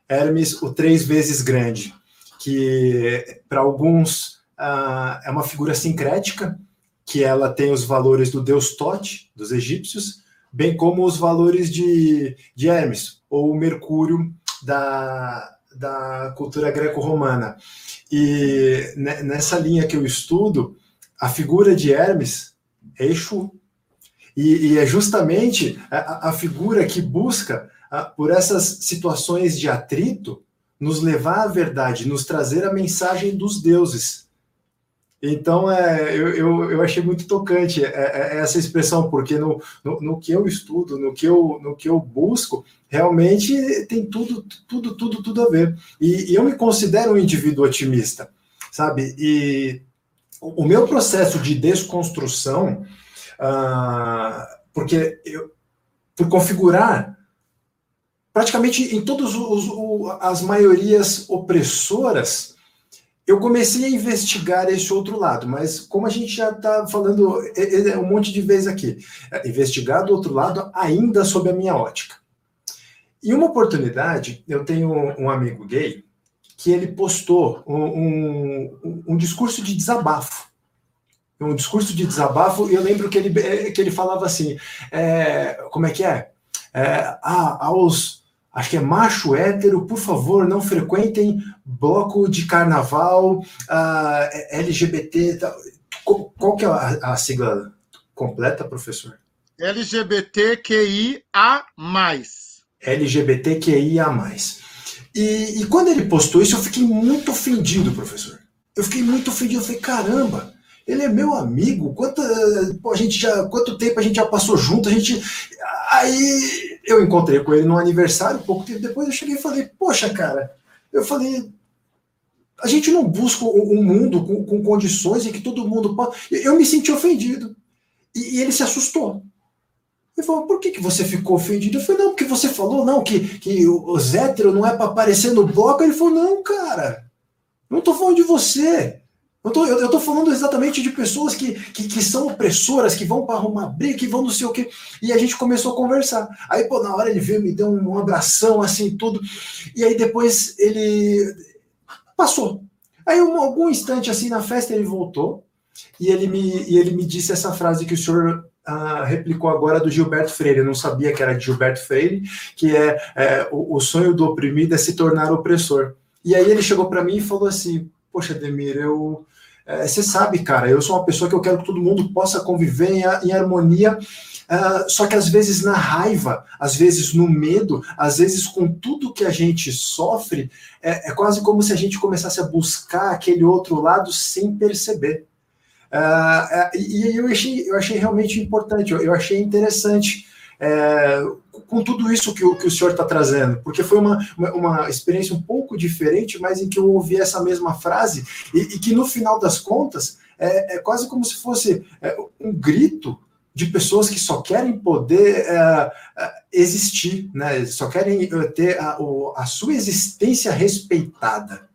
Hermes, o três vezes grande, que para alguns uh, é uma figura sincrética, que ela tem os valores do deus Tote, dos egípcios, bem como os valores de, de Hermes, ou Mercúrio da, da cultura greco-romana. E nessa linha que eu estudo, a figura de Hermes é Exu. E, e é justamente a, a, figura que busca, a, por essas situações de atrito, nos levar à verdade, nos trazer a mensagem dos deuses. Então, é, eu, eu, eu, achei muito tocante é, é, essa expressão, porque no, no, no, que eu estudo, no que eu, no que eu busco, realmente tem tudo, tudo, tudo, tudo a ver. E, e eu me considero um indivíduo otimista, sabe? E o, o meu processo de desconstrução, ah, porque eu, por configurar praticamente em todas as maiorias opressoras, eu comecei a investigar esse outro lado, mas como a gente já está falando é, é, um monte de vezes aqui, é, investigar do outro lado ainda sob a minha ótica. E uma oportunidade, eu tenho um amigo gay que ele postou um, um, um discurso de desabafo. Um discurso de desabafo, e eu lembro que ele, que ele falava assim: é, como é que é? é ah, aos acho que é macho hétero, por favor, não frequentem bloco de carnaval, uh, ah, LGBT. Tá, qual, qual, que é a, a, sigla completa, professor? LGBTQIA. LGBTQIA. E, e quando ele postou isso, eu fiquei muito ofendido, professor. Eu fiquei muito ofendido. Eu falei, caramba, ele é meu amigo. Quanto, a gente já, quanto tempo a gente já passou junto? A gente. Aí eu encontrei com ele no aniversário, pouco tempo depois eu cheguei e falei, poxa, cara, eu falei, a gente não busca um mundo com, com condições em que todo mundo pode. Eu me senti ofendido. E, e, ele se assustou. Ele falou, por que, que você ficou ofendido? Eu falei, não, porque você falou, não, que, que os héteros não é para aparecer no bloco. Ele falou, não, cara, não estou falando de você. Eu tô, eu, eu tô falando exatamente de pessoas que, que, que são opressoras, que vão para arrumar briga, que vão não sei o quê. E a gente começou a conversar. Aí, pô, na hora ele veio, me deu um, um abração, assim, tudo. E aí depois ele passou. Aí, um, algum instante, assim, na festa, ele voltou. E ele me, e ele me disse essa frase que o senhor ah, replicou agora do Gilberto Freire. Eu não sabia que era de Gilberto Freire, que é, é o, o sonho do oprimido é se tornar opressor. E aí ele chegou para mim e falou assim: Poxa, Demir, eu é, você sabe, cara, eu sou uma pessoa que eu quero que todo mundo possa conviver em, em harmonia, uh, só que às vezes na raiva, às vezes no medo, às vezes com tudo que a gente sofre, é, é quase como se a gente começasse a buscar aquele outro lado sem perceber. Uh, e eu achei, eu achei realmente importante, eu, eu achei interessante é, com tudo isso que o, que o senhor está trazendo, porque foi uma, uma, uma, experiência um pouco diferente, mas em que eu ouvi essa mesma frase e, e que no final das contas é, é quase como se fosse é, um grito de pessoas que só querem poder é, é existir, né? só querem é, ter a, a sua existência respeitada.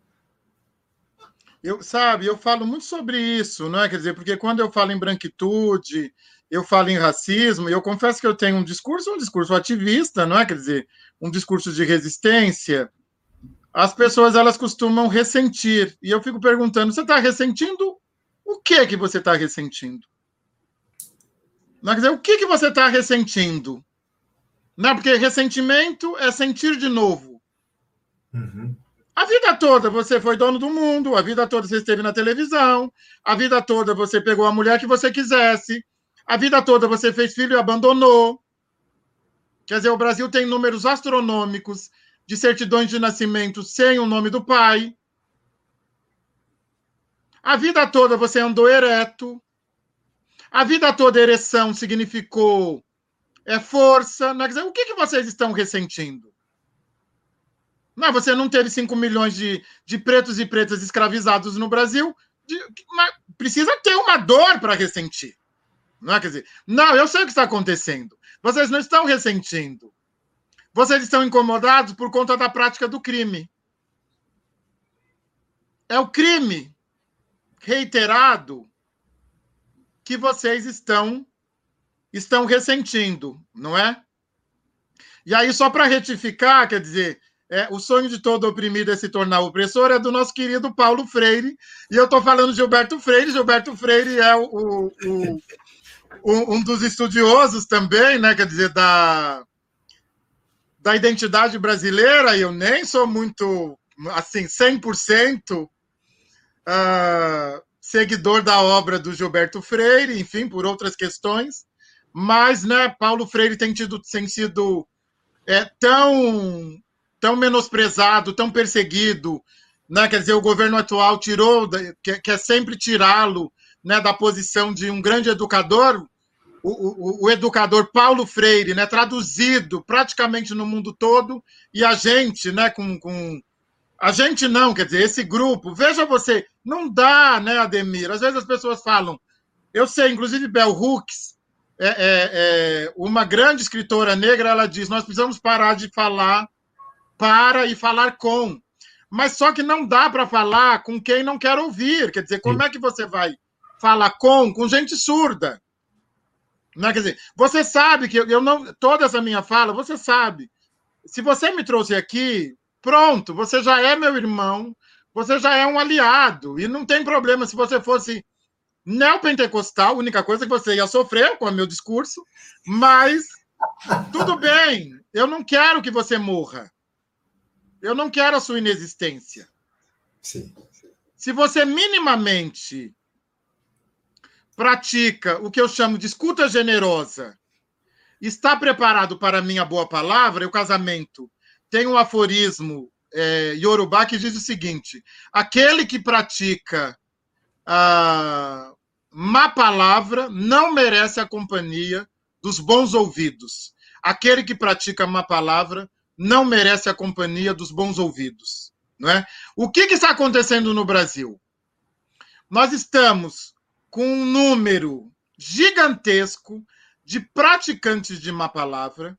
Eu, sabe, eu falo muito sobre isso, não é? Quer dizer, porque quando eu falo em branquitude, eu falo em racismo, e eu confesso que eu tenho um discurso, um discurso ativista, não é? Quer dizer, um discurso de resistência. As pessoas elas costumam ressentir, e eu fico perguntando: você está ressentindo? O que que você está ressentindo? Não é? quer dizer, o que que você está ressentindo? Não, porque ressentimento é sentir de novo. Uhum. A vida toda você foi dono do mundo, a vida toda você esteve na televisão, a vida toda você pegou a mulher que você quisesse, a vida toda você fez filho e abandonou. Quer dizer, o Brasil tem números astronômicos de certidões de nascimento sem o nome do pai. A vida toda você andou ereto. A vida toda ereção significou é força. Quer dizer, o que, que vocês estão ressentindo? Não, você não teve 5 milhões de, de pretos e pretas escravizados no Brasil. De, precisa ter uma dor para ressentir. Não é? Quer dizer, não, eu sei o que está acontecendo. Vocês não estão ressentindo. Vocês estão incomodados por conta da prática do crime. é o crime reiterado que vocês estão estão ressentindo, não é? E aí, só para retificar, quer dizer, é, o sonho de todo oprimido é se tornar opressor é do nosso querido Paulo Freire, e eu estou falando de Gilberto Freire. Gilberto Freire é o, o, o, um dos estudiosos também, né? Quer dizer, da, da identidade brasileira, e eu nem sou muito, assim, 100% uh, ah, seguidor da obra do Gilberto Freire, enfim, por outras questões, mas, né, Paulo Freire tem, tido, tem sido é, tão, tão menosprezado, tão perseguido, né, quer dizer, o governo atual tirou, quer, quer sempre tirá-lo né, da posição de um grande educador, o, o, o, educador Paulo Freire, né, traduzido praticamente no mundo todo, e a gente, né, com, com a gente não, quer dizer, esse grupo, veja você, não dá, né, Ademir? Às vezes as pessoas falam, eu sei, inclusive Bell Hooks, é, é, é, uma grande escritora negra, ela diz: nós precisamos parar de falar para e falar com. Mas só que não dá para falar com quem não quer ouvir. Quer dizer, como é que você vai falar com com gente surda? Não é? Quer dizer, você sabe que eu não. Toda essa minha fala, você sabe. Se você me trouxe aqui, pronto, você já é meu irmão, você já é um aliado. E não tem problema se você fosse neopentecostal, a única coisa que você ia sofrer com o meu discurso, mas tudo bem, eu não quero que você morra. Eu não quero a sua inexistência. Sim. Se você minimamente pratica o que eu chamo de escuta generosa, está preparado para a minha boa palavra, o casamento tem um aforismo é, Yorubá que diz o seguinte: aquele que pratica a má palavra não merece a companhia dos bons ouvidos. Aquele que pratica má palavra não merece a companhia dos bons ouvidos. Não é? O que, que está acontecendo no Brasil? Nós estamos com um número gigantesco de praticantes de má palavra.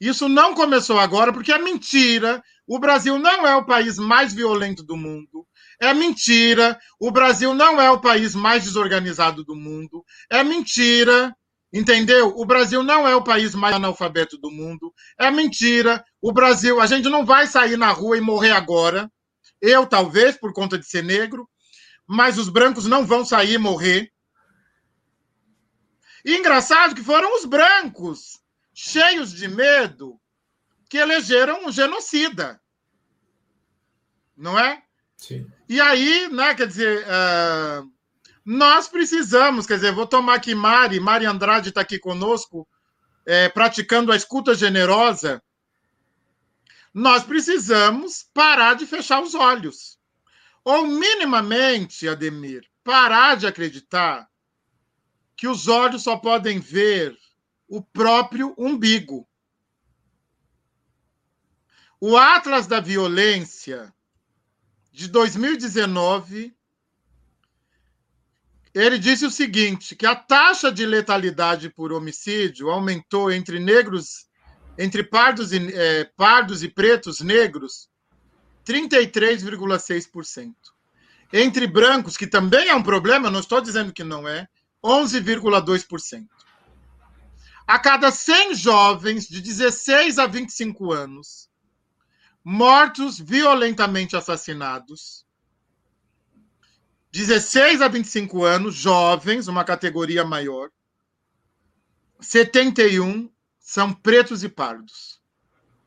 Isso não começou agora, porque é mentira o Brasil não é o país mais violento do mundo. É mentira. O Brasil não é o país mais desorganizado do mundo. É mentira. Entendeu? O Brasil não é o país mais analfabeto do mundo. É mentira. O Brasil, a gente não vai sair na rua e morrer agora. Eu, talvez, por conta de ser negro. Mas os brancos não vão sair e morrer. E engraçado que foram os brancos, cheios de medo, que elegeram um genocida. Não é? Sim. E aí, né, quer dizer, uh, nós precisamos, quer dizer, vou tomar aqui Mari, Mari Andrade está aqui conosco, é, praticando a escuta generosa. Nós precisamos parar de fechar os olhos. Ou, minimamente, Ademir, parar de acreditar que os olhos só podem ver o próprio umbigo. O Atlas da Violência de 2019, ele disse o seguinte: que a taxa de letalidade por homicídio aumentou entre negros, entre pardos e, é, pardos e pretos negros, 33,6%. Entre brancos, que também é um problema, não estou dizendo que não é, 11,2%. A cada 100 jovens de 16 a 25 anos, mortos violentamente assassinados. 16 a 25 anos, jovens, uma categoria maior. 71 são pretos e pardos.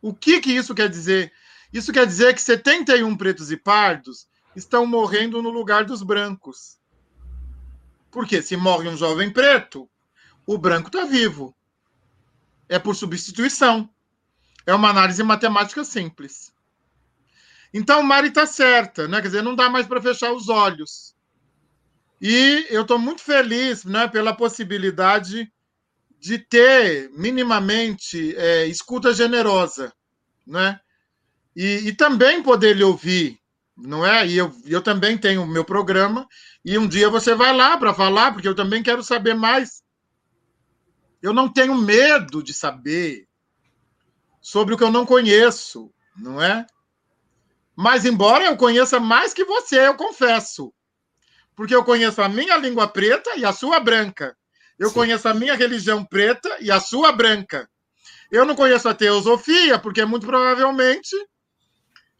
O que, que isso quer dizer? Isso quer dizer que 71 pretos e pardos estão morrendo no lugar dos brancos. Porque se morre um jovem preto, o branco está vivo. É por substituição. É uma análise matemática simples. Então, Mari está certa, né? Quer dizer, não dá mais para fechar os olhos. E eu estou muito feliz né, pela possibilidade de ter minimamente é, escuta generosa, né? E, e, também poder lhe ouvir, não é? E eu, eu também tenho o meu programa, e um dia você vai lá para falar, porque eu também quero saber mais. Eu não tenho medo de saber sobre o que eu não conheço, não é? Mas, embora eu conheça mais que você, eu confesso. Porque eu conheço a minha língua preta e a sua branca. Eu Sim. conheço a minha religião preta e a sua branca. Eu não conheço a teosofia, porque muito provavelmente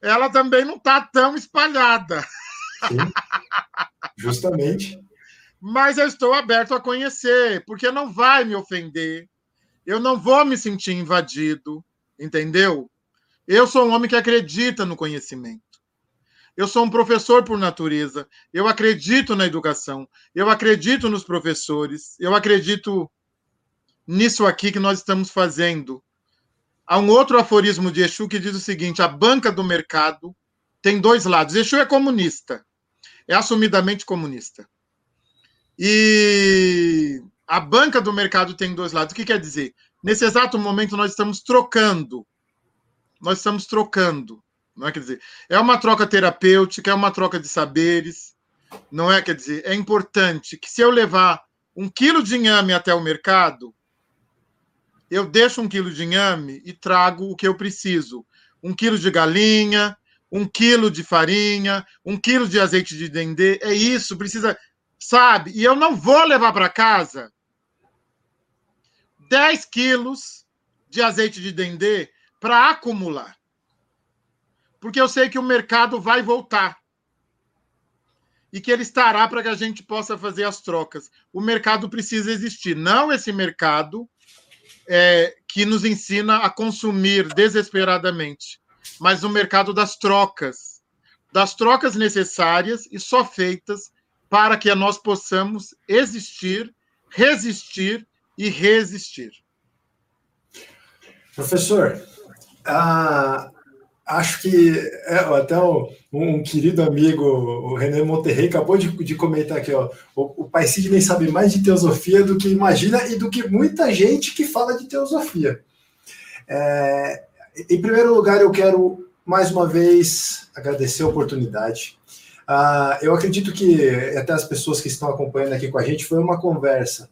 ela também não está tão espalhada. Sim. Justamente. Mas eu estou aberto a conhecer, porque não vai me ofender. Eu não vou me sentir invadido, entendeu? Eu sou um homem que acredita no conhecimento. Eu sou um professor por natureza. Eu acredito na educação. Eu acredito nos professores. Eu acredito nisso aqui que nós estamos fazendo. Há um outro aforismo de Exu que diz o seguinte: a banca do mercado tem dois lados. Exu é comunista, é assumidamente comunista. E a banca do mercado tem dois lados. O que quer dizer? Nesse exato momento, nós estamos trocando. Nós estamos trocando. Não é? Quer dizer, é uma troca terapêutica, é uma troca de saberes. Não é? Quer dizer, é importante que se eu levar um quilo de inhame até o mercado, eu deixo um quilo de inhame e trago o que eu preciso. Um quilo de galinha, um quilo de farinha, um quilo de azeite de dendê. É isso, precisa, sabe? E eu não vou levar para casa 10 quilos de azeite de dendê para acumular. Porque eu sei que o mercado vai voltar. E que ele estará para que a gente possa fazer as trocas. O mercado precisa existir. Não esse mercado é, que nos ensina a consumir desesperadamente, mas no mercado das trocas, das trocas necessárias e só feitas para que nós possamos existir, resistir e resistir. Professor, a, acho que é, até um, um, querido amigo, o René Monterrey, acabou de, de comentar aqui, ó, o, o Pai Sidney sabe mais de teosofia do que imagina e do que muita gente que fala de teosofia. É, em primeiro lugar, eu quero mais uma vez agradecer a oportunidade. Uh, eu acredito que até as pessoas que estão acompanhando aqui com a gente foi uma conversa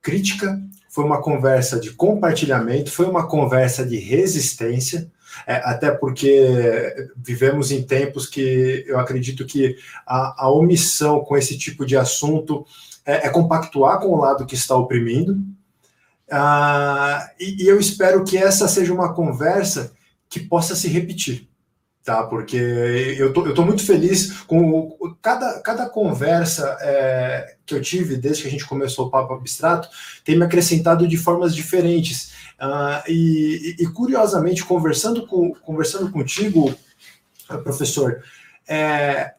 crítica, foi uma conversa de compartilhamento, foi uma conversa de resistência. É, até porque vivemos em tempos que eu acredito que a, a omissão com esse tipo de assunto é, é, compactuar com o lado que está oprimindo. Ah, e, e eu espero que essa seja uma conversa que possa se repetir tá? Porque eu tô, eu tô muito feliz com cada, cada conversa é, que eu tive desde que a gente começou o Papo Abstrato tem me acrescentado de formas diferentes. Uh, e, e, curiosamente, conversando, com, conversando contigo, professor, é,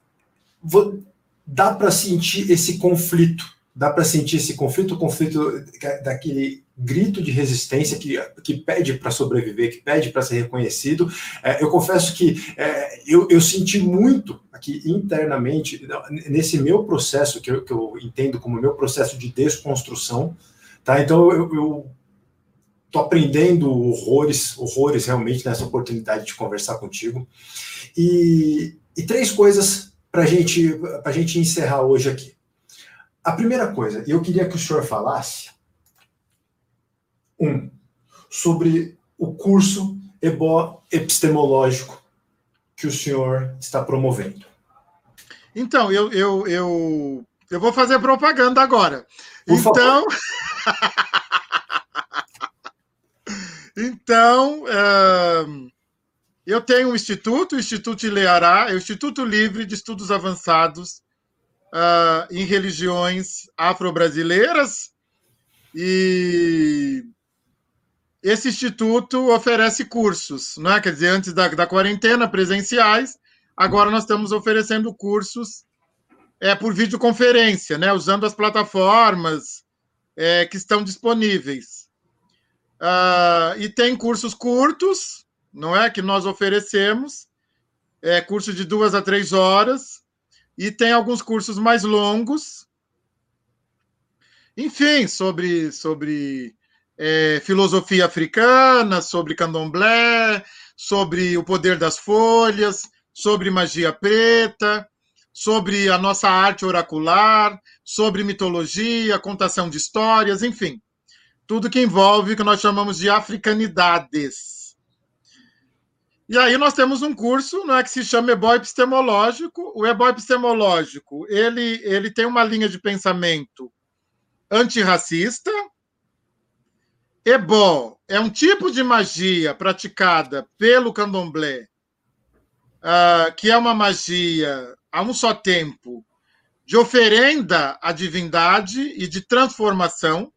vou, dá para sentir esse conflito, dá para sentir esse conflito, o conflito daquele grito de resistência que, que pede para sobreviver, que pede para ser reconhecido. É, eu confesso que é, eu, eu senti muito aqui internamente, nesse meu processo, que eu, que eu entendo como meu processo de desconstrução, tá? Então eu, eu tô aprendendo horrores, horrores realmente nessa oportunidade de conversar contigo. E, e três coisas para gente, a gente encerrar hoje aqui. A primeira coisa, eu queria que o senhor falasse um, sobre o curso epistemológico que o senhor está promovendo. Então, eu, eu, eu, eu vou fazer propaganda agora. Por então. então, uh, eu tenho um instituto, o Instituto Ileará, é o Instituto Livre de Estudos Avançados uh, em Religiões Afro-Brasileiras. E esse instituto oferece cursos, né? quer dizer, antes da, da quarentena, presenciais, agora nós estamos oferecendo cursos é, por videoconferência, né? usando as plataformas é, que estão disponíveis. Uh, e tem cursos curtos, não é? Que nós oferecemos, é, curso de duas a três horas, e tem alguns cursos mais longos. Enfim, sobre, sobre é, filosofia africana, sobre candomblé, sobre o poder das folhas, sobre magia preta, sobre a nossa arte oracular, sobre mitologia, contação de histórias, enfim, tudo que envolve o que nós chamamos de africanidades. E aí nós temos um curso é que se chama Ebó Epistemológico. O Ebó Epistemológico ele, ele tem uma linha de pensamento antirracista. Ebó é um tipo de magia praticada pelo candomblé, uh, que é uma magia a um só tempo de oferenda à divindade e de transformação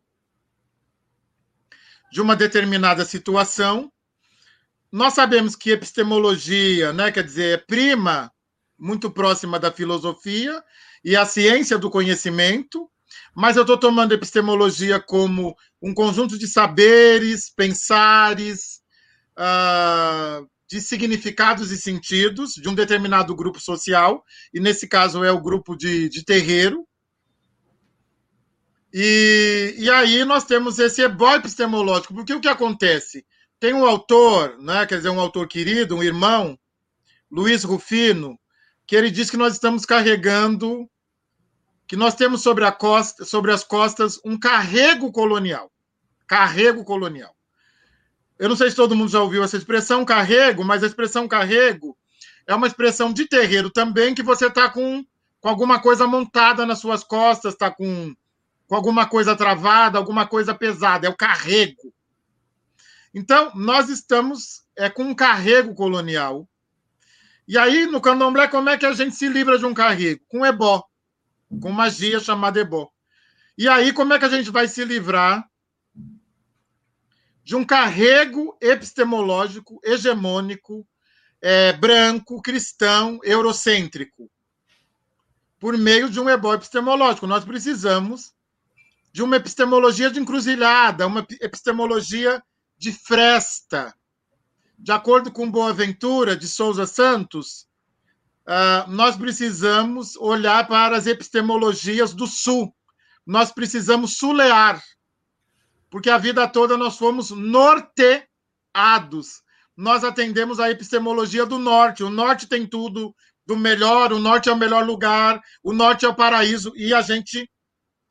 de uma determinada situação. Nós sabemos que epistemologia, né, quer dizer, é prima muito próxima da filosofia e a ciência do conhecimento, mas eu estou tomando epistemologia como um conjunto de saberes, pensares, uh, de significados e sentidos de um determinado grupo social, e nesse caso é o grupo de, de terreiro. E, e aí nós temos esse ebó epistemológico, porque o que acontece? Tem um autor, né, quer dizer, um autor querido, um irmão, Luiz Rufino, que ele diz que nós estamos carregando, que nós temos sobre, a costa, sobre as costas um carrego colonial. Carrego colonial. Eu não sei se todo mundo já ouviu essa expressão carrego, mas a expressão carrego é uma expressão de terreiro também, que você está com, com alguma coisa montada nas suas costas, está com, com alguma coisa travada, alguma coisa pesada, é o carrego. Então, nós estamos é, com um carrego colonial. E aí, no candomblé, como é que a gente se livra de um carrego? Com ebó, com magia chamada ebó. E aí, como é que a gente vai se livrar de um carrego epistemológico hegemônico, é, branco, cristão, eurocêntrico, por meio de um ebó epistemológico. Nós precisamos de uma epistemologia de encruzilhada, uma epistemologia de fresta. De acordo com Boaventura de Souza Santos, uh, nós precisamos olhar para as epistemologias do Sul. Nós precisamos sulear porque a vida toda nós fomos norteados. Nós atendemos a epistemologia do norte. O norte tem tudo do melhor, o norte é o melhor lugar, o norte é o paraíso, e a gente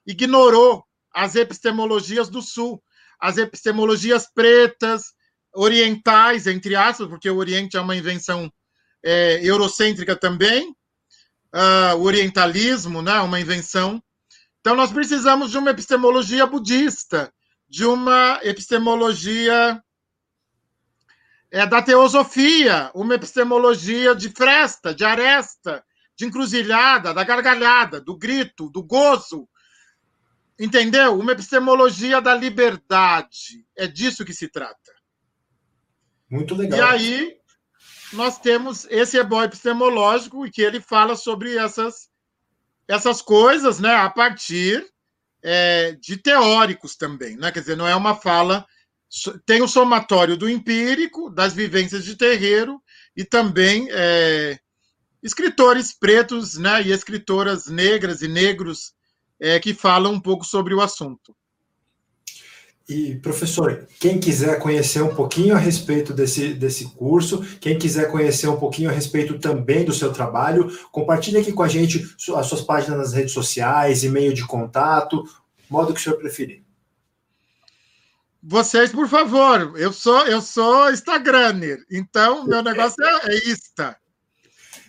ignorou as epistemologias do sul, as epistemologias pretas, orientais, entre aspas, porque o Oriente é uma invenção é, eurocêntrica também, uh, o orientalismo, né, uma invenção. Então, nós precisamos de uma epistemologia budista, de uma epistemologia é, da teosofia, uma epistemologia de fresta, de aresta, de encruzilhada, da gargalhada, do grito, do gozo. Entendeu? Uma epistemologia da liberdade. É disso que se trata. Muito legal. E aí, nós temos esse ebó epistemológico, que ele fala sobre essas, essas coisas né, a partir é, de teóricos também, né? quer dizer, não é uma fala. Tem o somatório do empírico, das vivências de terreiro, e também é, escritores pretos né? e escritoras negras e negros é, que falam um pouco sobre o assunto. E, professor, quem quiser conhecer um pouquinho a respeito desse, desse curso, quem quiser conhecer um pouquinho a respeito também do seu trabalho, compartilhe aqui com a gente as suas páginas nas redes sociais, e-mail de contato, modo que o senhor preferir. Vocês, por favor, eu sou eu sou Instagramer, então meu negócio é, é Insta.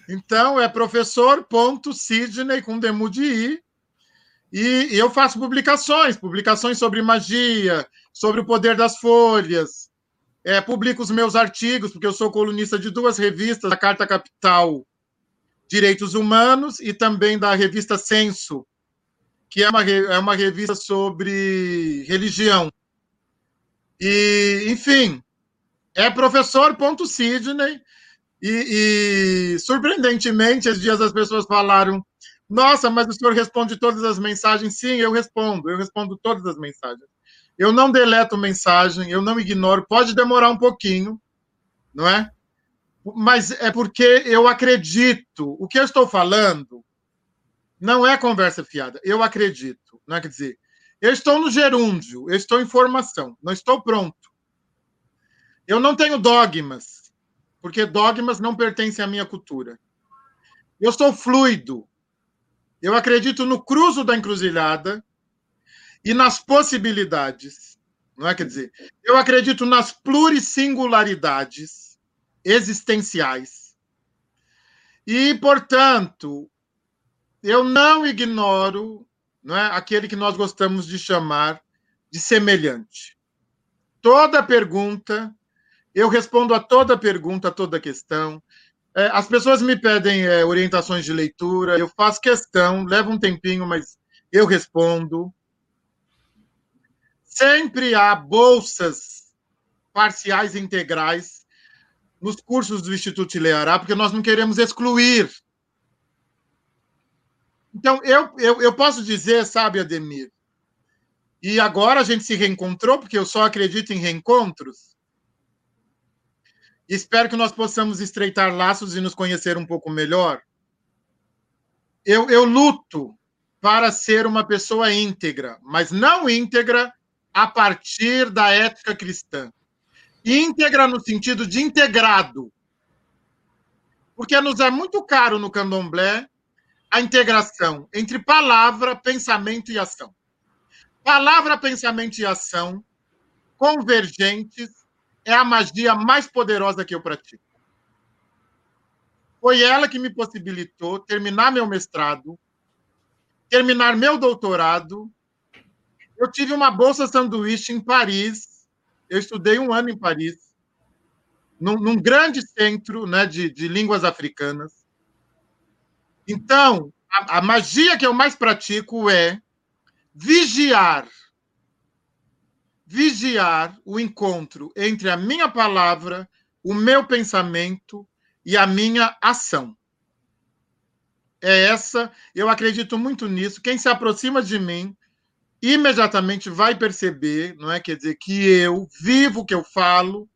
Então é professor.sidney com demu de i, e, eu faço publicações, publicações sobre magia, sobre o poder das folhas. É, publico os meus artigos, porque eu sou colunista de duas revistas, da Carta Capital Direitos Humanos e também da revista Censo, que é uma, é uma revista sobre religião. E, enfim, é professor.sidney. E, e, surpreendentemente, esses dias as pessoas falaram nossa, mas o senhor responde todas as mensagens? Sim, eu respondo, eu respondo todas as mensagens. Eu não deleto mensagem, eu não ignoro, pode demorar um pouquinho, não é? Mas é porque eu acredito. O que eu estou falando não é conversa fiada, eu acredito. Não é? Quer dizer, eu estou no gerúndio, eu estou em formação, não estou pronto. Eu não tenho dogmas, porque dogmas não pertencem à minha cultura. Eu sou fluido, eu acredito no cruzo da encruzilhada e nas possibilidades. Não é? Quer dizer, eu acredito nas plurissingularidades. existenciais. E, portanto, eu não ignoro não é, aquele que nós gostamos de chamar de semelhante. Toda pergunta, eu respondo a toda pergunta, a toda questão. É, as pessoas me pedem é, orientações de leitura, eu faço questão, leva um tempinho, mas eu respondo. Sempre há bolsas parciais e integrais nos cursos do Instituto Ileará, porque nós não queremos excluir. Então, eu, eu, eu posso dizer, sabe, Ademir, e agora a gente se reencontrou, porque eu só acredito em reencontros. Espero que nós possamos estreitar laços e nos conhecer um pouco melhor. Eu, eu luto para ser uma pessoa íntegra, mas não íntegra a partir da ética cristã. Íntegra no sentido de integrado. Porque nos é muito caro no candomblé a integração entre palavra, pensamento e ação. Palavra, pensamento e ação convergentes é a magia mais poderosa que eu pratico. Foi ela que me possibilitou terminar meu mestrado, terminar meu doutorado. Eu tive uma bolsa sanduíche em Paris. Eu estudei um ano em Paris, num, num grande centro né, de, de línguas africanas. Então, a, a magia que eu mais pratico é vigiar vigiar o encontro entre a minha palavra, o meu pensamento e a minha ação. É essa, eu acredito muito nisso. Quem se aproxima de mim imediatamente vai perceber, não é? Quer dizer, que eu vivo o que eu falo,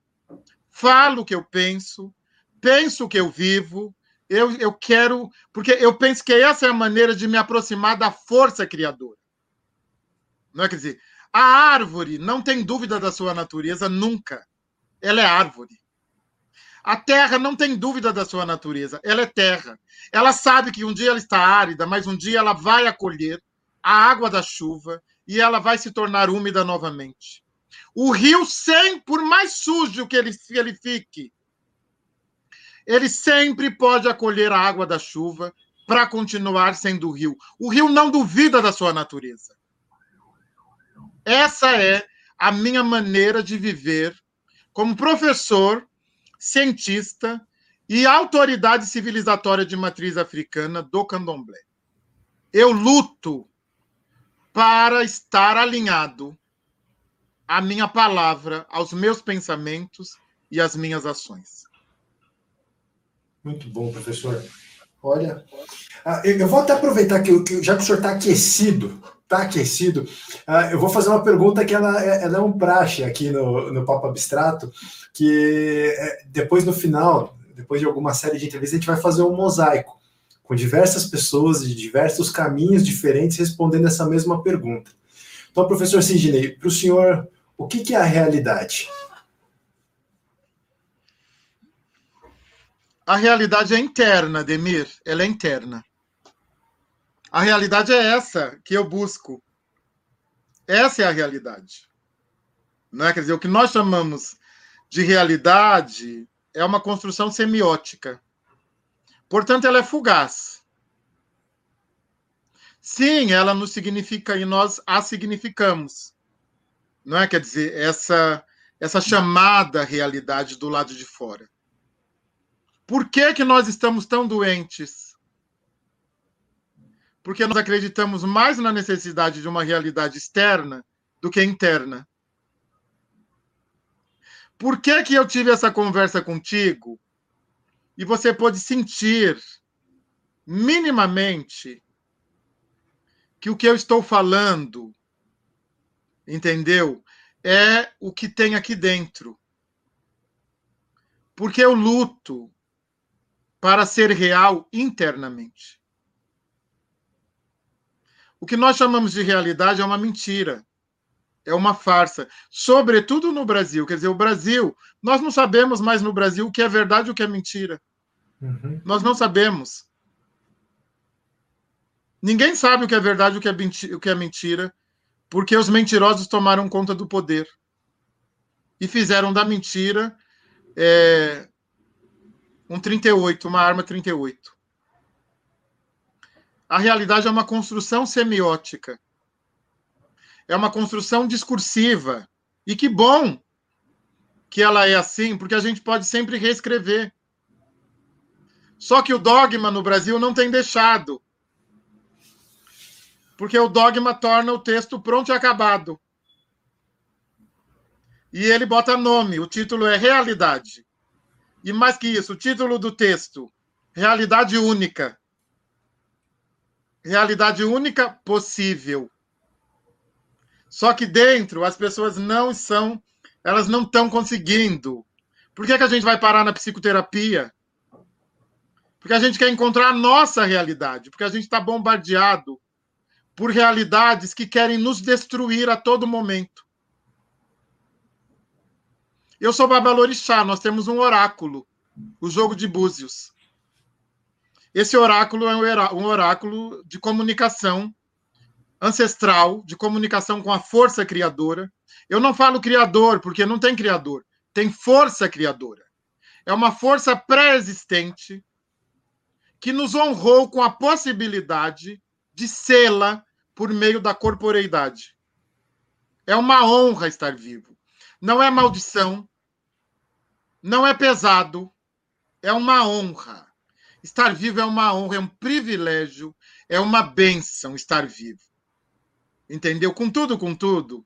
falo o que eu penso, penso o que eu vivo, eu, eu quero, porque eu penso que essa é a maneira de me aproximar da força criadora. Não é quer dizer, a árvore não tem dúvida da sua natureza nunca. Ela é árvore. A terra não tem dúvida da sua natureza, ela é terra. Ela sabe que um dia ela está árida, mas um dia ela vai acolher a água da chuva e ela vai se tornar úmida novamente. O rio, sem, por mais sujo que ele, ele fique, ele sempre pode acolher a água da chuva para continuar sendo rio. O rio não duvida da sua natureza. Essa é a minha maneira de viver como professor, cientista e autoridade civilizatória de matriz africana do candomblé. Eu luto para estar alinhado à minha palavra, aos meus pensamentos e às minhas ações. Muito bom, professor. Olha, ah, eu vou até aproveitar que, já que o senhor está aquecido, está aquecido, ah, eu vou fazer uma pergunta que ela, é, ela é um praxe aqui no, no Papo Abstrato, que é, depois no final, depois de alguma série de entrevistas, a gente vai fazer um mosaico com diversas pessoas de diversos caminhos diferentes respondendo essa mesma pergunta. Então, professor Sidney, para o senhor, o que, que é a realidade? A realidade é interna, Demir, ela é interna. A realidade é essa que eu busco. Essa é a realidade. Não é? Quer dizer, o que nós chamamos de realidade é uma construção semiótica. Portanto, ela é fugaz. Sim, ela nos significa e nós a significamos. Não é? Quer dizer, essa, essa chamada realidade do lado de fora. Por que, que nós estamos tão doentes? Porque nós acreditamos mais na necessidade de uma realidade externa do que interna. Por que, que eu tive essa conversa contigo e você pode sentir minimamente que o que eu estou falando, entendeu? É o que tem aqui dentro. Porque eu luto para ser real internamente. O que nós chamamos de realidade é uma mentira, é uma farsa, sobretudo no Brasil. Quer dizer, o Brasil, nós não sabemos mais no Brasil o que é verdade e o que é mentira. Uhum. Nós não sabemos. Ninguém sabe o que é verdade e o que é mentira, porque os mentirosos tomaram conta do poder e fizeram da mentira é, um 38, uma arma 38. A realidade é uma construção semiótica. É uma construção discursiva. E que bom que ela é assim, porque a gente pode sempre reescrever. Só que o dogma no Brasil não tem deixado. Porque o dogma torna o texto pronto e acabado. E ele bota nome, o título é Realidade. E mais que isso, o título do texto, Realidade Única. Realidade única possível. Só que dentro as pessoas não são, elas não estão conseguindo. Por que, que a gente vai parar na psicoterapia? Porque a gente quer encontrar a nossa realidade, porque a gente está bombardeado por realidades que querem nos destruir a todo momento. Eu sou Babalorixá, nós temos um oráculo, o jogo de búzios. Esse oráculo é um oráculo de comunicação ancestral, de comunicação com a força criadora. Eu não falo criador, porque não tem criador, tem força criadora. É uma força pré-existente que nos honrou com a possibilidade de sê-la por meio da corporeidade. É uma honra estar vivo. Não é maldição, não é pesado, é uma honra. Estar vivo é uma honra, é um privilégio, é uma bênção estar vivo. Entendeu? Com tudo, com tudo.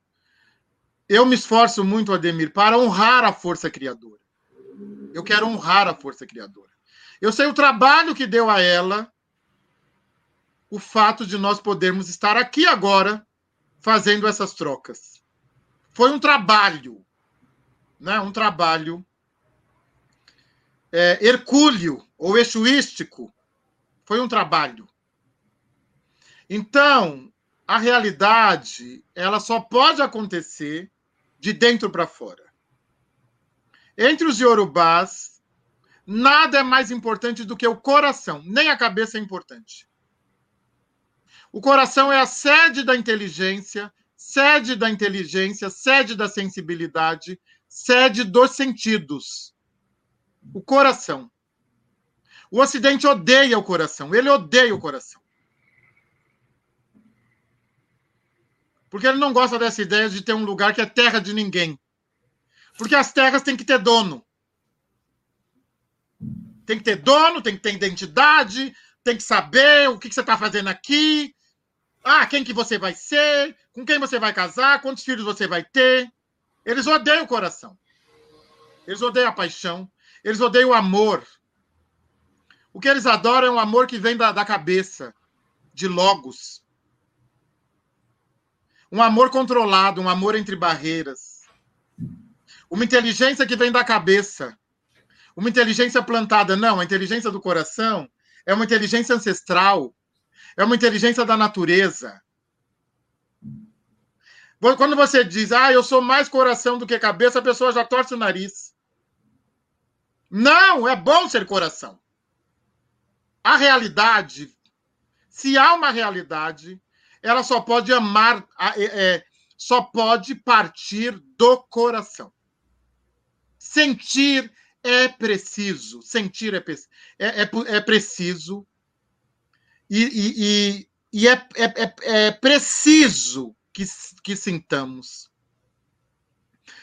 Eu me esforço muito, Ademir, para honrar a força criadora. Eu quero honrar a força criadora. Eu sei o trabalho que deu a ela o fato de nós podermos estar aqui agora fazendo essas trocas. Foi um trabalho, né? Um trabalho é, hercúleo ou exuístico, foi um trabalho. Então, a realidade, ela só pode acontecer de dentro para fora. Entre os iorubás, nada é mais importante do que o coração, nem a cabeça é importante. O coração é a sede da inteligência, sede da inteligência, sede da sensibilidade, sede dos sentidos o coração. O Ocidente odeia o coração, ele odeia o coração. Porque ele não gosta dessa ideia de ter um lugar que é terra de ninguém. Porque as terras têm que ter dono. Tem que ter dono, tem que ter identidade, tem que saber o que, você está fazendo aqui. Ah, quem que você vai ser, com quem você vai casar, quantos filhos você vai ter. Eles odeiam o coração. Eles odeiam a paixão. Eles odeiam o amor. O que eles adoram é um amor que vem da, da cabeça, de logos. Um amor controlado, um amor entre barreiras. Uma inteligência que vem da cabeça. Uma inteligência plantada. Não, a inteligência do coração é uma inteligência ancestral. É uma inteligência da natureza. Quando você diz, ah, eu sou mais coração do que cabeça, a pessoa já torce o nariz. Não, é bom ser coração. A realidade, se há uma realidade, ela só pode amar, é, é, só pode partir do coração. Sentir é preciso, sentir é, é, é, é preciso e, e, e, e é, é, é, é preciso que, que sintamos.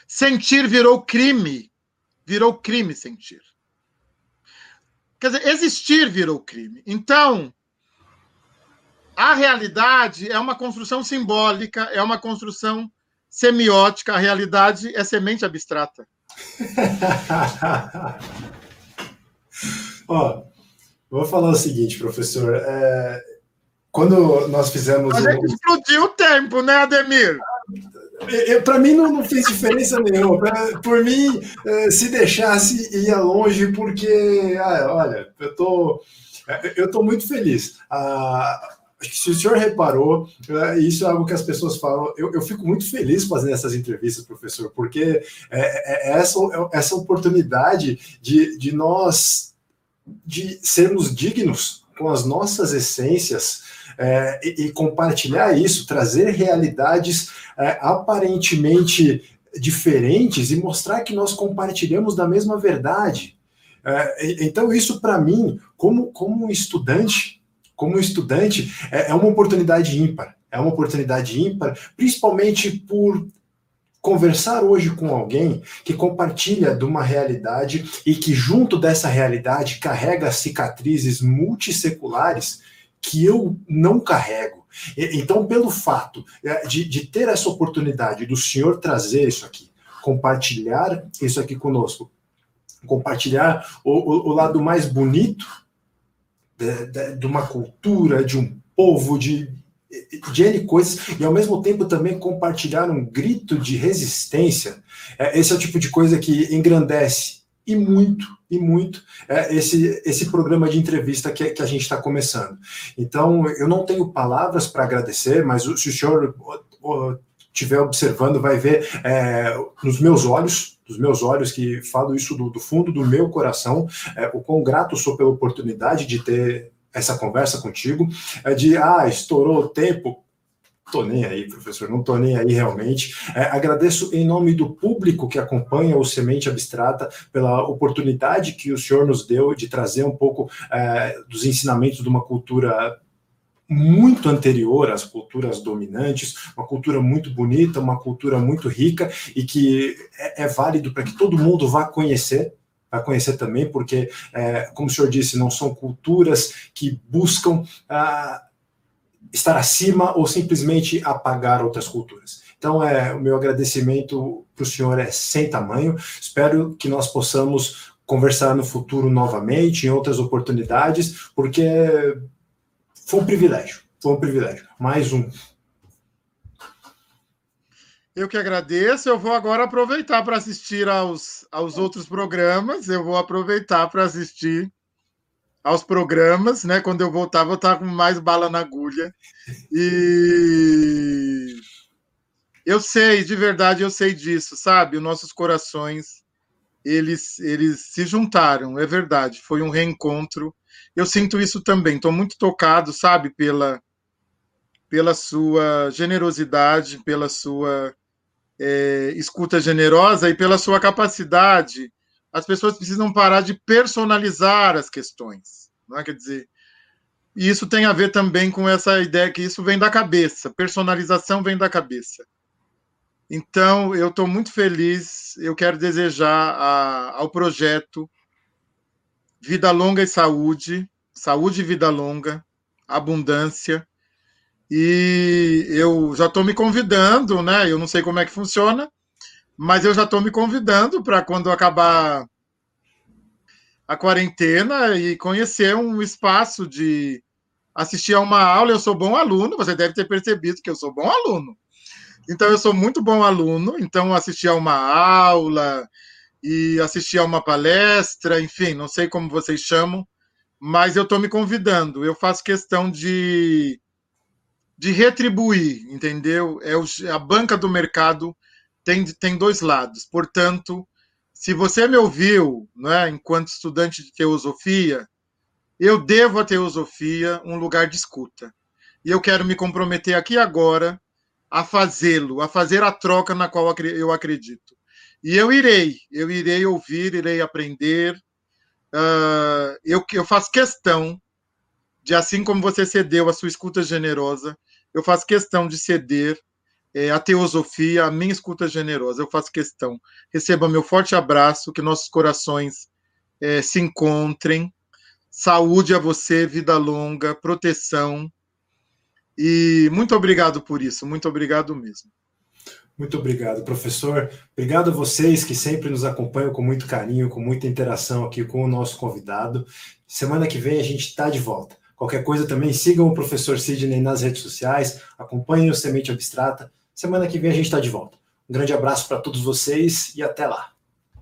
Sentir virou crime virou crime sentir. Quer dizer, existir virou crime. Então, a realidade é uma construção simbólica, é uma construção semiótica, a realidade é semente abstrata. Ó, vou falar o seguinte, professor. É, quando nós fizemos. A gente um... explodiu o tempo, né, Ademir? Para mim não, não, fez diferença nenhuma. Pra, por mim, eh, se deixasse, ia longe, porque, ah, olha, eu tô, eu tô muito feliz. Ah, se o senhor reparou, isso é algo que as pessoas falam. Eu, eu fico muito feliz fazendo essas entrevistas, professor, porque é, é essa, é essa oportunidade de, de nós de sermos dignos com as nossas essências é, e, e, compartilhar isso, trazer realidades é, aparentemente diferentes e mostrar que nós compartilhamos da mesma verdade. É, então, isso para mim, como, como estudante, como estudante, é, é uma oportunidade ímpar. É uma oportunidade ímpar, principalmente por conversar hoje com alguém que compartilha de uma realidade e que, junto dessa realidade, carrega cicatrizes multisseculares que eu não carrego. Então, pelo fato é, de, de ter essa oportunidade do senhor trazer isso aqui, compartilhar isso aqui conosco, compartilhar o, o, o lado mais bonito de, de, de, uma cultura, de um povo, de, de N coisas, e ao mesmo tempo também compartilhar um grito de resistência. É, esse é o tipo de coisa que engrandece e muito, e muito é, esse, esse programa de entrevista que, que a gente está começando. Então, eu não tenho palavras para agradecer, mas se o senhor estiver observando, vai ver é, nos meus olhos, dos meus olhos, que falo isso do, do fundo do meu coração, é, o quão grato sou pela oportunidade de ter essa conversa contigo, é de, ah, estourou o tempo, tô nem aí, professor, não tô nem aí realmente. É, agradeço em nome do público que acompanha o Semente Abstrata pela oportunidade que o senhor nos deu de trazer um pouco é, dos ensinamentos de uma cultura muito anterior às culturas dominantes, uma cultura muito bonita, uma cultura muito rica e que é, é válido para que todo mundo vá conhecer, vai conhecer também, porque, é, como o senhor disse, não são culturas que buscam ah, estar acima ou simplesmente apagar outras culturas. Então, é, o meu agradecimento para o senhor é sem tamanho. Espero que nós possamos conversar no futuro novamente, em outras oportunidades, porque foi um privilégio. Foi um privilégio. Mais um. Eu que agradeço. Eu vou agora aproveitar para assistir aos, aos outros programas. Eu vou aproveitar para assistir aos programas, né? Quando eu voltar, vou estar com mais bala na agulha. E eu sei, de verdade, eu sei disso, sabe? Os nossos corações, eles, eles se juntaram, é verdade. Foi um reencontro. Eu sinto isso também. Estou muito tocado, sabe, pela pela sua generosidade, pela sua é, escuta generosa e pela sua capacidade as pessoas precisam parar de personalizar as questões. Não é? Quer dizer, isso tem a ver também com essa ideia que isso vem da cabeça, personalização vem da cabeça. Então, eu estou muito feliz, eu quero desejar a, ao projeto Vida Longa e Saúde, Saúde e Vida Longa, Abundância, e eu já estou me convidando, né? Eu não sei como é que funciona, mas eu já estou me convidando para quando acabar a quarentena e conhecer um espaço de assistir a uma aula. Eu sou bom aluno, você deve ter percebido que eu sou bom aluno. Então, eu sou muito bom aluno, então assistir a uma aula e assistir a uma palestra, enfim, não sei como vocês chamam, mas eu estou me convidando. Eu faço questão de, de retribuir, entendeu? É o, a banca do mercado tem, tem dois lados. Portanto, se você me ouviu, né, enquanto estudante de teosofia, eu devo à teosofia um lugar de escuta. E eu quero me comprometer aqui agora a fazê-lo, a fazer a troca na qual eu acredito. E eu irei, eu irei ouvir, irei aprender. Uh, eu, eu faço questão de, assim como você cedeu a sua escuta generosa, eu faço questão de ceder é, a teosofia, a minha escuta generosa. Eu faço questão. Receba meu forte abraço, que nossos corações é, se encontrem. Saúde a você, vida longa, proteção. E muito obrigado por isso, muito obrigado mesmo. Muito obrigado, professor. Obrigado a vocês que sempre nos acompanham com muito carinho, com muita interação aqui com o nosso convidado. Semana que vem a gente está de volta. Qualquer coisa também, sigam o professor Sidney nas redes sociais, acompanhem o Semente Abstrata Semana que vem a gente está de volta. Um grande abraço para todos vocês e até lá.